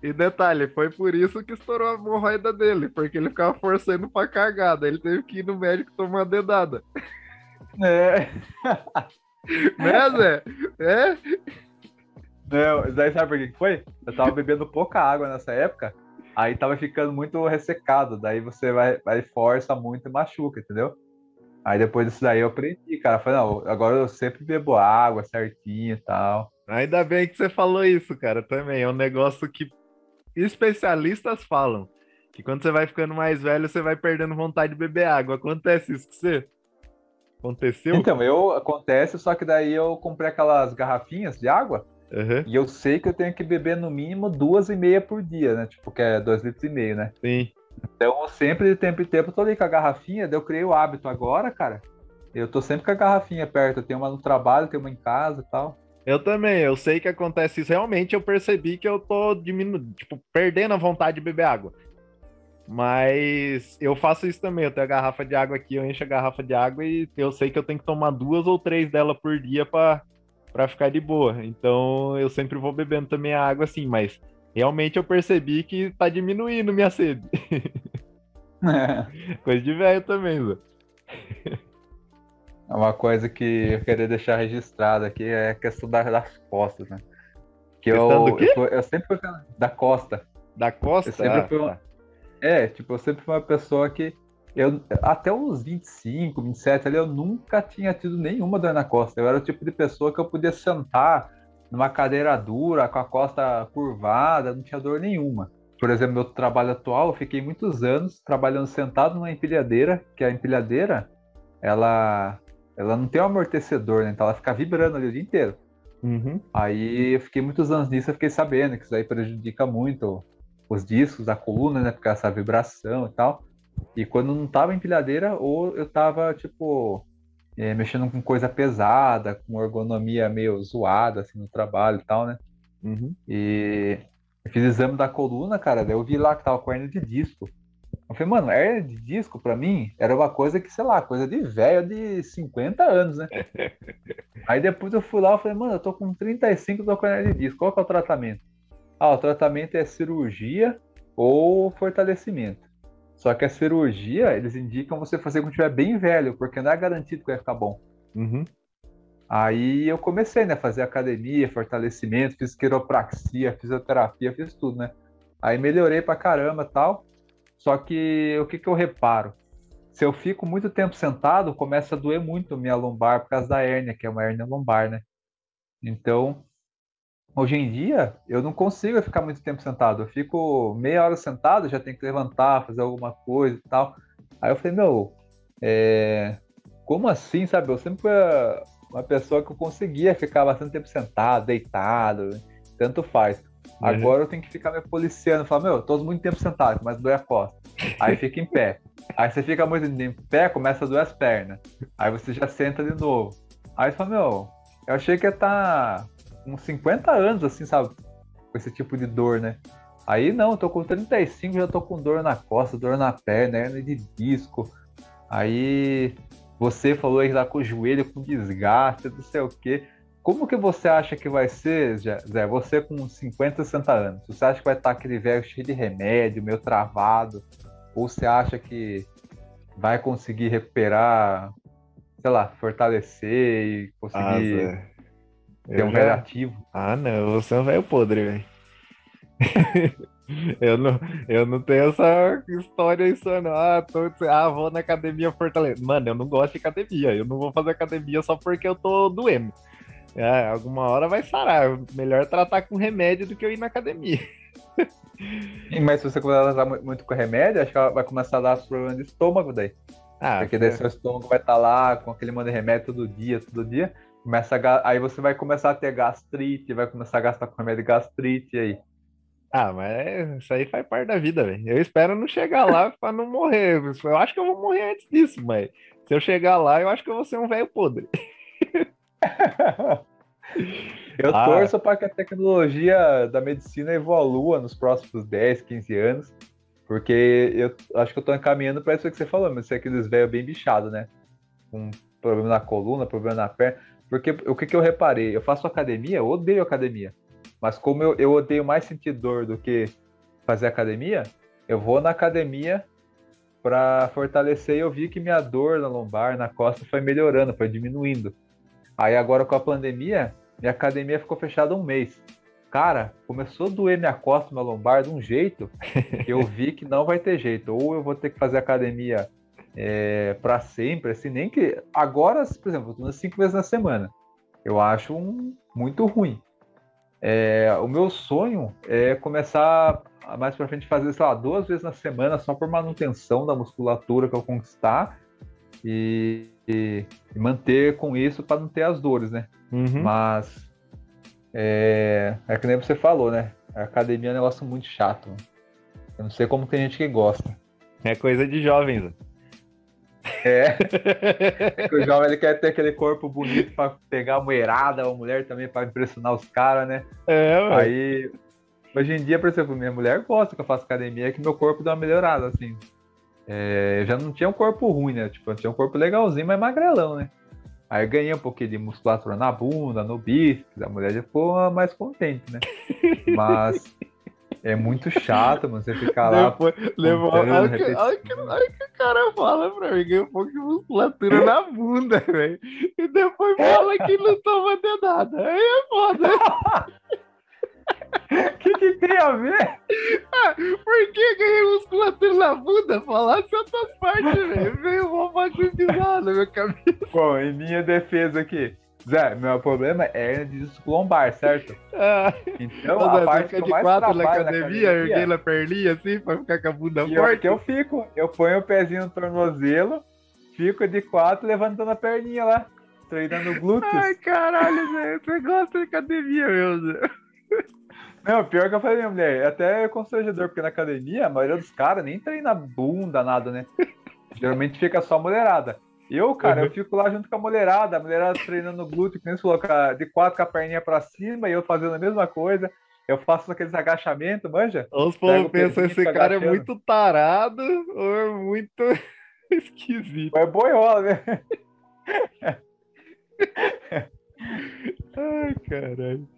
E detalhe, foi por isso que estourou a hemorroida dele, porque ele ficava forçando pra cagada. Ele teve que ir no médico tomar uma dedada. É. né, Zé? É? Não, daí sabe por que foi? Eu tava bebendo pouca água nessa época. Aí tava ficando muito ressecado, daí você vai, vai força muito e machuca, entendeu? Aí depois disso daí eu aprendi, cara. Falei, não, agora eu sempre bebo água certinho e tal. Ainda bem que você falou isso, cara, também. É um negócio que especialistas falam. Que quando você vai ficando mais velho, você vai perdendo vontade de beber água. Acontece isso com você? Aconteceu? Então, eu acontece, só que daí eu comprei aquelas garrafinhas de água Uhum. E eu sei que eu tenho que beber no mínimo duas e meia por dia, né? Tipo, que é dois litros e meio, né? Sim. Então, sempre de tempo em tempo, eu tô ali com a garrafinha, eu criei o hábito agora, cara. Eu tô sempre com a garrafinha perto. Eu tenho uma no trabalho, tenho uma em casa e tal. Eu também, eu sei que acontece isso. Realmente eu percebi que eu tô diminuindo, tipo, perdendo a vontade de beber água. Mas eu faço isso também. Eu tenho a garrafa de água aqui, eu encho a garrafa de água e eu sei que eu tenho que tomar duas ou três dela por dia para ficar de boa. Então eu sempre vou bebendo também a água assim, mas realmente eu percebi que tá diminuindo minha sede. É. Coisa de velho também, Zé. Uma coisa que eu queria deixar registrado aqui é a questão das costas, né? Que eu, eu, eu, sempre fui da costa. Da costa? Eu sempre ah, fui uma... tá. É, tipo, eu sempre fui uma pessoa que eu, até uns 25, 27 ali, eu nunca tinha tido nenhuma dor na costa. Eu era o tipo de pessoa que eu podia sentar numa cadeira dura, com a costa curvada, não tinha dor nenhuma. Por exemplo, meu trabalho atual, eu fiquei muitos anos trabalhando sentado numa empilhadeira, que a empilhadeira, ela, ela não tem um amortecedor, né? Então ela fica vibrando ali o dia inteiro. Uhum. Aí eu fiquei muitos anos nisso, eu fiquei sabendo que isso aí prejudica muito os discos, a coluna, né? Porque essa vibração e tal. E quando não tava empilhadeira, ou eu tava, tipo, é, mexendo com coisa pesada, com ergonomia meio zoada, assim, no trabalho e tal, né? Uhum. E eu fiz exame da coluna, cara, daí eu vi lá que tava com hernia de disco. Eu falei, mano, hernia de disco pra mim era uma coisa que, sei lá, coisa de velho de 50 anos, né? Aí depois eu fui lá e falei, mano, eu tô com 35 tô com hernia de disco, qual que é o tratamento? Ah, o tratamento é cirurgia ou fortalecimento. Só que a cirurgia, eles indicam você fazer quando estiver bem velho, porque não é garantido que vai ficar bom. Uhum. Aí eu comecei, né, fazer academia, fortalecimento, fiz quiropraxia, fisioterapia, fiz tudo, né? Aí melhorei pra caramba tal. Só que o que, que eu reparo? Se eu fico muito tempo sentado, começa a doer muito minha lombar por causa da hérnia, que é uma hérnia lombar, né? Então, Hoje em dia, eu não consigo ficar muito tempo sentado. Eu fico meia hora sentado, já tenho que levantar, fazer alguma coisa e tal. Aí eu falei, meu, é... como assim, sabe? Eu sempre fui uma pessoa que eu conseguia ficar bastante tempo sentado, deitado, tanto faz. Uhum. Agora eu tenho que ficar me policiando, falar, meu, eu tô muito tempo sentado, mas dói a costa. Aí fica em pé. Aí você fica muito em pé, começa a doer as pernas. Aí você já senta de novo. Aí você fala, meu, eu achei que ia estar tá uns 50 anos, assim, sabe? Com esse tipo de dor, né? Aí não, tô com 35, já tô com dor na costa, dor na perna, hernia de disco. Aí você falou que tá com o joelho com desgaste, não sei o quê. Como que você acha que vai ser, Zé? Você com 50, 60 anos. Você acha que vai estar aquele velho cheio de remédio, meio travado? Ou você acha que vai conseguir recuperar, sei lá, fortalecer e conseguir Ah, Ter Eu um já- velho ativo? Ah, não, você é um velho podre, velho. Eu não, eu não tenho essa história aí só, não. Ah, tô, ah, vou na academia fortalecer. Mano, eu não gosto de academia. Eu não vou fazer academia só porque eu tô doendo. É, alguma hora vai sarar. Melhor tratar com remédio do que eu ir na academia. Mas se você começar a usar mu- muito com remédio, acho que ela vai começar a dar os problemas de estômago daí. Ah, Porque daí seu estômago vai estar lá com aquele monte de remédio todo dia, todo dia. Começa a Aí você vai começar a ter gastrite, vai começar a gastar com remédio de gastrite e aí. ah, mas isso aí faz parte da vida, velho. Eu espero não chegar lá pra não morrer. Eu acho que eu vou morrer antes disso, mas se eu chegar lá, eu acho que eu vou ser um velho podre. Eu Ah. torço para que a tecnologia da medicina evolua nos próximos 10, 15 anos, porque eu acho que eu tô encaminhando para isso que você falou, mas ser aqueles velhos bem bichados, né? Com problema na coluna, problema na perna. Porque o que, que eu reparei? Eu faço academia, eu odeio academia. Mas como eu, eu odeio mais sentir dor do que fazer academia, eu vou na academia para fortalecer e eu vi que minha dor na lombar, na costa foi melhorando, foi diminuindo. Aí agora com a pandemia, minha academia ficou fechada um mês. Cara, começou a doer minha costa, minha lombar de um jeito eu vi que não vai ter jeito. Ou eu vou ter que fazer academia é, para sempre, assim, nem que. Agora, por exemplo, eu cinco vezes na semana. Eu acho um, muito ruim. É, o meu sonho é começar mais pra frente fazer, sei lá, duas vezes na semana só por manutenção da musculatura que eu conquistar e, e- manter com isso para não ter as dores, né? Uhum. Mas é, é que nem você falou, né? A academia é um negócio muito chato. Eu não sei como tem gente que gosta. É coisa de jovens. É, porque o jovem ele quer ter aquele corpo bonito pra pegar a mulherada, a mulher também pra impressionar os caras, né? É, ué. Aí, hoje em dia, por exemplo, minha mulher gosta que eu faça academia, que meu corpo dá uma melhorada, assim. É, eu já não tinha um corpo ruim, né? Tipo, eu tinha um corpo legalzinho, mas magrelão, né? Aí eu ganhei um pouquinho de musculatura na bunda, no bíceps, a mulher já ficou mais contente, né? Mas é muito chato, mano, você ficar lá. Depois, levou, olha, que, olha, que, olha que o cara fala pra mim, ganhou um pouco de musculatura na bunda, velho. E depois fala que não toma de nada. Aí é foda. O que, que tem a ver? Por que ganhei musculatura na bunda? Falasse outras partes, velho. Veio uma bagulho bizarro na minha cabeça. Bom, em minha defesa aqui. Zé, meu problema é hernia de disco lombar, certo? Ah, Então, Ô, a Zé, parte fica eu de mais quatro na trabalho academia, erguendo a perninha assim, pra ficar com a bunda Pior forte. que eu fico. Eu ponho o pezinho no tornozelo, fico de quatro levantando a perninha lá, treinando glúteos. Ai, caralho, velho. Você gosta de academia, meu Deus. Não, pior que eu falei, minha mulher, é até constrangedor, porque na academia a maioria dos caras nem treina bunda, nada, né? Geralmente fica só a mulherada. Eu, cara, Uhum. eu fico lá junto com a mulherada, a mulherada treinando glúteo, que nem a- de quatro com a perninha pra cima, e eu fazendo a mesma coisa. Eu faço aqueles agachamentos, manja? Os povos pensam, esse cara é agachando. muito tarado ou é muito esquisito. É boiola, né? Ai, caralho.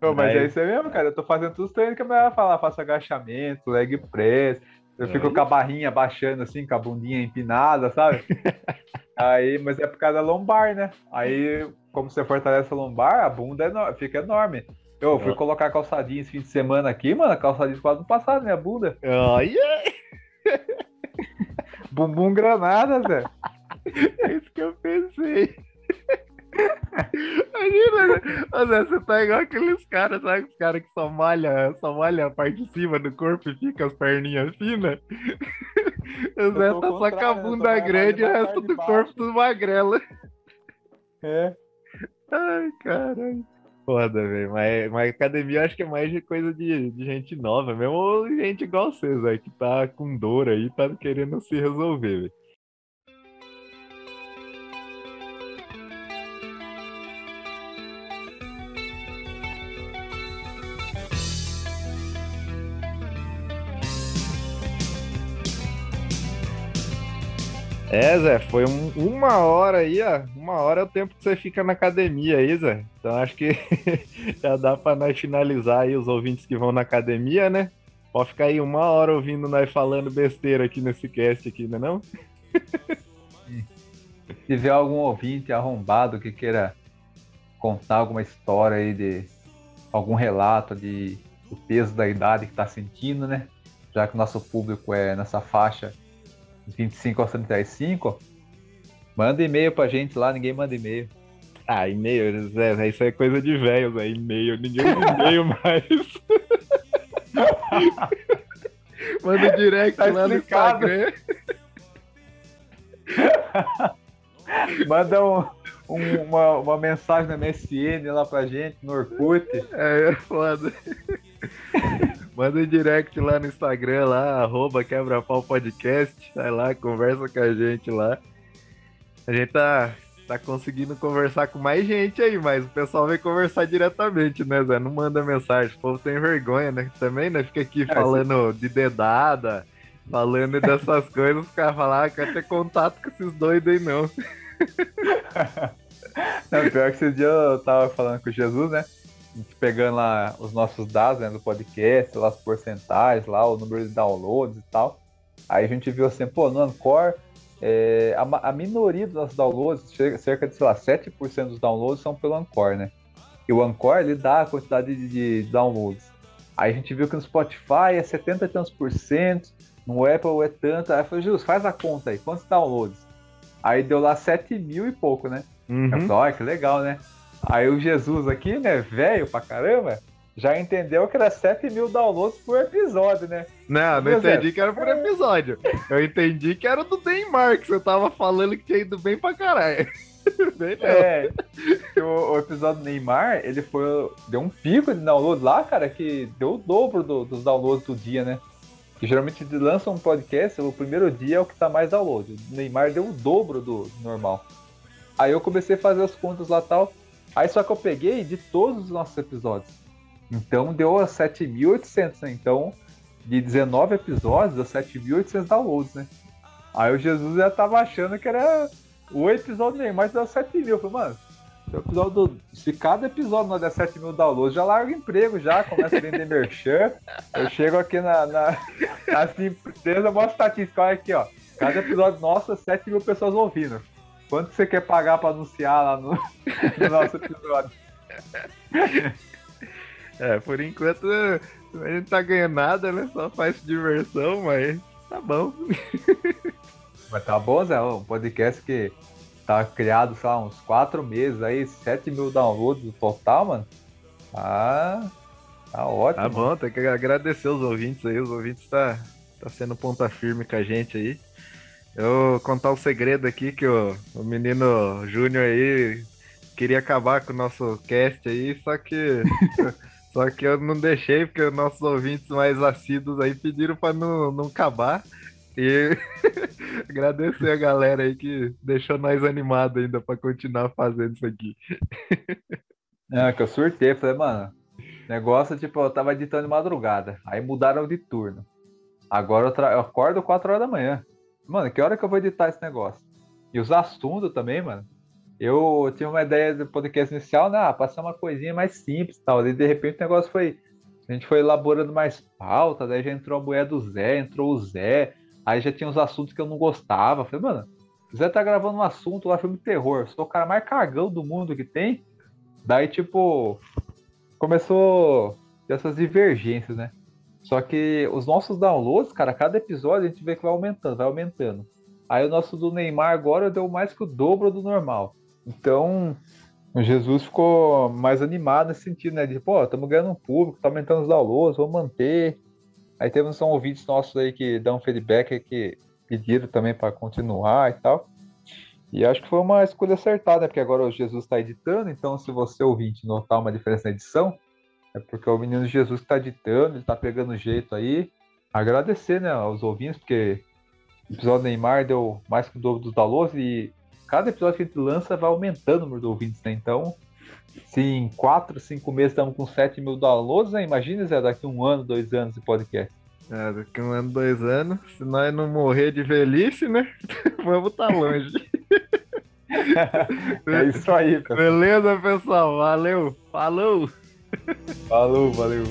Não, mas Aí- é isso aí mesmo, cara. Eu tô fazendo todos os treinos que a mulher fala. Faço agachamento, leg press. Eu fico Aí. com a barrinha baixando assim, com a bundinha empinada, sabe? aí, mas é por causa da lombar, né? Aí, como você fortalece a lombar, a bunda é fica enorme. Eu fui Ah. colocar calçadinha esse fim de semana aqui, mano. A calçadinha quase não passava minha bunda. Olha, Bumbum granada, Zé. é isso que eu pensei. Imagina, né? Zé, você tá igual aqueles caras, sabe? Os caras que só malha, só malha a parte de cima do corpo e fica as perninhas finas. O Zé tá só com a bunda grande e o resto do corpo tudo magrela. É. Ai, caralho. Foda, velho. Mas, mas academia eu acho que é mais de coisa de, de gente nova mesmo, ou gente igual vocês, velho, que tá com dor aí, tá querendo se resolver, velho. É, Zé, foi um- uma hora aí, ó. Uma hora é o tempo que você fica na academia aí, Zé. Então acho que já dá pra nós finalizar aí os ouvintes que vão na academia, né? Pode ficar aí uma hora ouvindo nós falando besteira aqui nesse cast aqui, né não? Se tiver algum ouvinte arrombado que queira contar alguma história aí de algum relato de o peso da idade que tá sentindo, né? Já que o nosso público é nessa faixa 25 aos 35, manda e-mail pra gente lá, ninguém manda e-mail. Ah, e-mail, Zé, isso é coisa de velho, Zé. E-mail, ninguém usa e-mail mais. Manda direct Tá lá no. Instagram. Manda um- um- uma, uma mensagem no MSN lá pra gente, no Orkut. É, é foda. Manda um direct lá no Instagram, lá, arroba quebra-pau podcast. Vai lá, conversa com a gente lá. A gente tá, tá conseguindo conversar com mais gente aí, mas o pessoal vem conversar diretamente, né, Zé? Não manda mensagem. O povo tem vergonha, né? Também, né? Fica aqui falando de dedada, falando dessas coisas. Os caras falam, ah, quero ter contato com esses doidos aí, não. Não, pior que esse dia eu tava falando com o Jesus, né? A gente pegando lá os nossos dados né, do podcast, lá as porcentagens, lá o número de downloads e tal. Aí a gente viu assim, pô, no Anchor, é, a, a minoria dos nossos downloads, cerca de, sei lá, 7% dos downloads são pelo Anchor, né? E o Anchor, ele dá a quantidade de, de downloads. Aí a gente viu que no Spotify é 70 e tantos por cento, no Apple é tanto. Aí eu falei, Jesus, faz a conta aí, quantos downloads? Aí deu lá 7 mil e pouco, né? Eu Uhum. falei, olha que legal, né? Aí o Jesus aqui, né, velho pra caramba, já entendeu que era 7 mil downloads por episódio, né? Não, não entendi que era por episódio. Eu entendi que era do Neymar, que você tava falando que tinha ido bem pra caralho. Bem. É, o, o episódio do Neymar, ele foi. Deu um pico de download lá, cara, que deu o dobro do- dos downloads do dia, né? Que geralmente eles lançam um podcast, o primeiro dia é o que tá mais download. O Neymar deu o dobro do normal. Aí eu comecei a fazer as contas lá e tal. Aí só que eu peguei de todos os nossos episódios. Então deu a 7.800, né? Então, de 19 episódios, deu 7.800 downloads, né? Aí o Jesus já tava achando que era o episódio do Neymar deu 7 mil. Eu falei, mano, se, o episódio do- se cada episódio não der 7 mil downloads, já larga emprego já, começa a vender merchan. Eu chego aqui na, na, nas empresas, mostro estatística, olha aqui, ó. Cada episódio nosso, 7 mil pessoas ouvindo. Quanto você quer pagar pra anunciar lá no, no nosso episódio? É, por enquanto a gente tá ganhando nada, né? Só faz diversão, mas tá bom. Mas tá bom, Zé, um podcast que tá criado, sei lá, uns 4 meses aí, 7 mil downloads no total, mano. Tá, tá ótimo. Tá bom, tem que agradecer os ouvintes aí. Os ouvintes tá, tá sendo ponta firme com a gente aí. Eu vou contar um segredo aqui que o, o menino Júnior aí queria acabar com o nosso cast aí, só que. Só que eu não deixei, porque os nossos ouvintes mais assíduos aí pediram pra não, não acabar. E agradecer a galera aí que deixou nós animados ainda pra continuar fazendo isso aqui. É, que eu surtei, falei, mano, negócio, tipo, eu tava editando de madrugada, aí mudaram de turno. Agora eu, eu acordo 4 horas da manhã. Mano, que hora que eu vou editar esse negócio? E os assuntos também, mano. Eu tinha uma ideia do podcast inicial, né? Ah, passar uma coisinha mais simples e tal. E de repente o negócio foi. A gente foi elaborando mais pauta, daí já entrou a mulher do Zé, entrou o Zé, aí já tinha uns assuntos que eu não gostava. Falei, mano, o Zé tá gravando um assunto lá, filme de terror. Sou o cara mais cagão do mundo que tem. Daí, tipo, começou essas divergências, né? Só que os nossos downloads, cara, cada episódio a gente vê que vai aumentando, vai aumentando. Aí o nosso do Neymar agora deu mais que o dobro do normal. Então, o Jesus ficou mais animado nesse sentido, né? De, pô, estamos ganhando um público, tá aumentando os downloads, vamos manter. Aí temos um ouvintes nossos aí que dão feedback que pediram também para continuar e tal. E acho que foi uma escolha acertada, né? Porque agora o Jesus está editando, então se você ouvinte notar uma diferença na edição, é porque o menino Jesus que está editando, ele está pegando jeito aí. Agradecer, né, aos ouvintes, porque o episódio do Neymar deu mais que o dobro dos downloads e cada episódio que a gente lança vai aumentando o número de ouvintes, né? Então, se em 4, 5 meses estamos com 7 mil downloads, né? Imagina, Zé, daqui um ano, dois anos de podcast. É, daqui um ano, dois anos. Se nós não morrer de velhice, né? Vamos tá longe. É isso aí, cara. Beleza, pessoal? Valeu. Falou. Falou, valeu.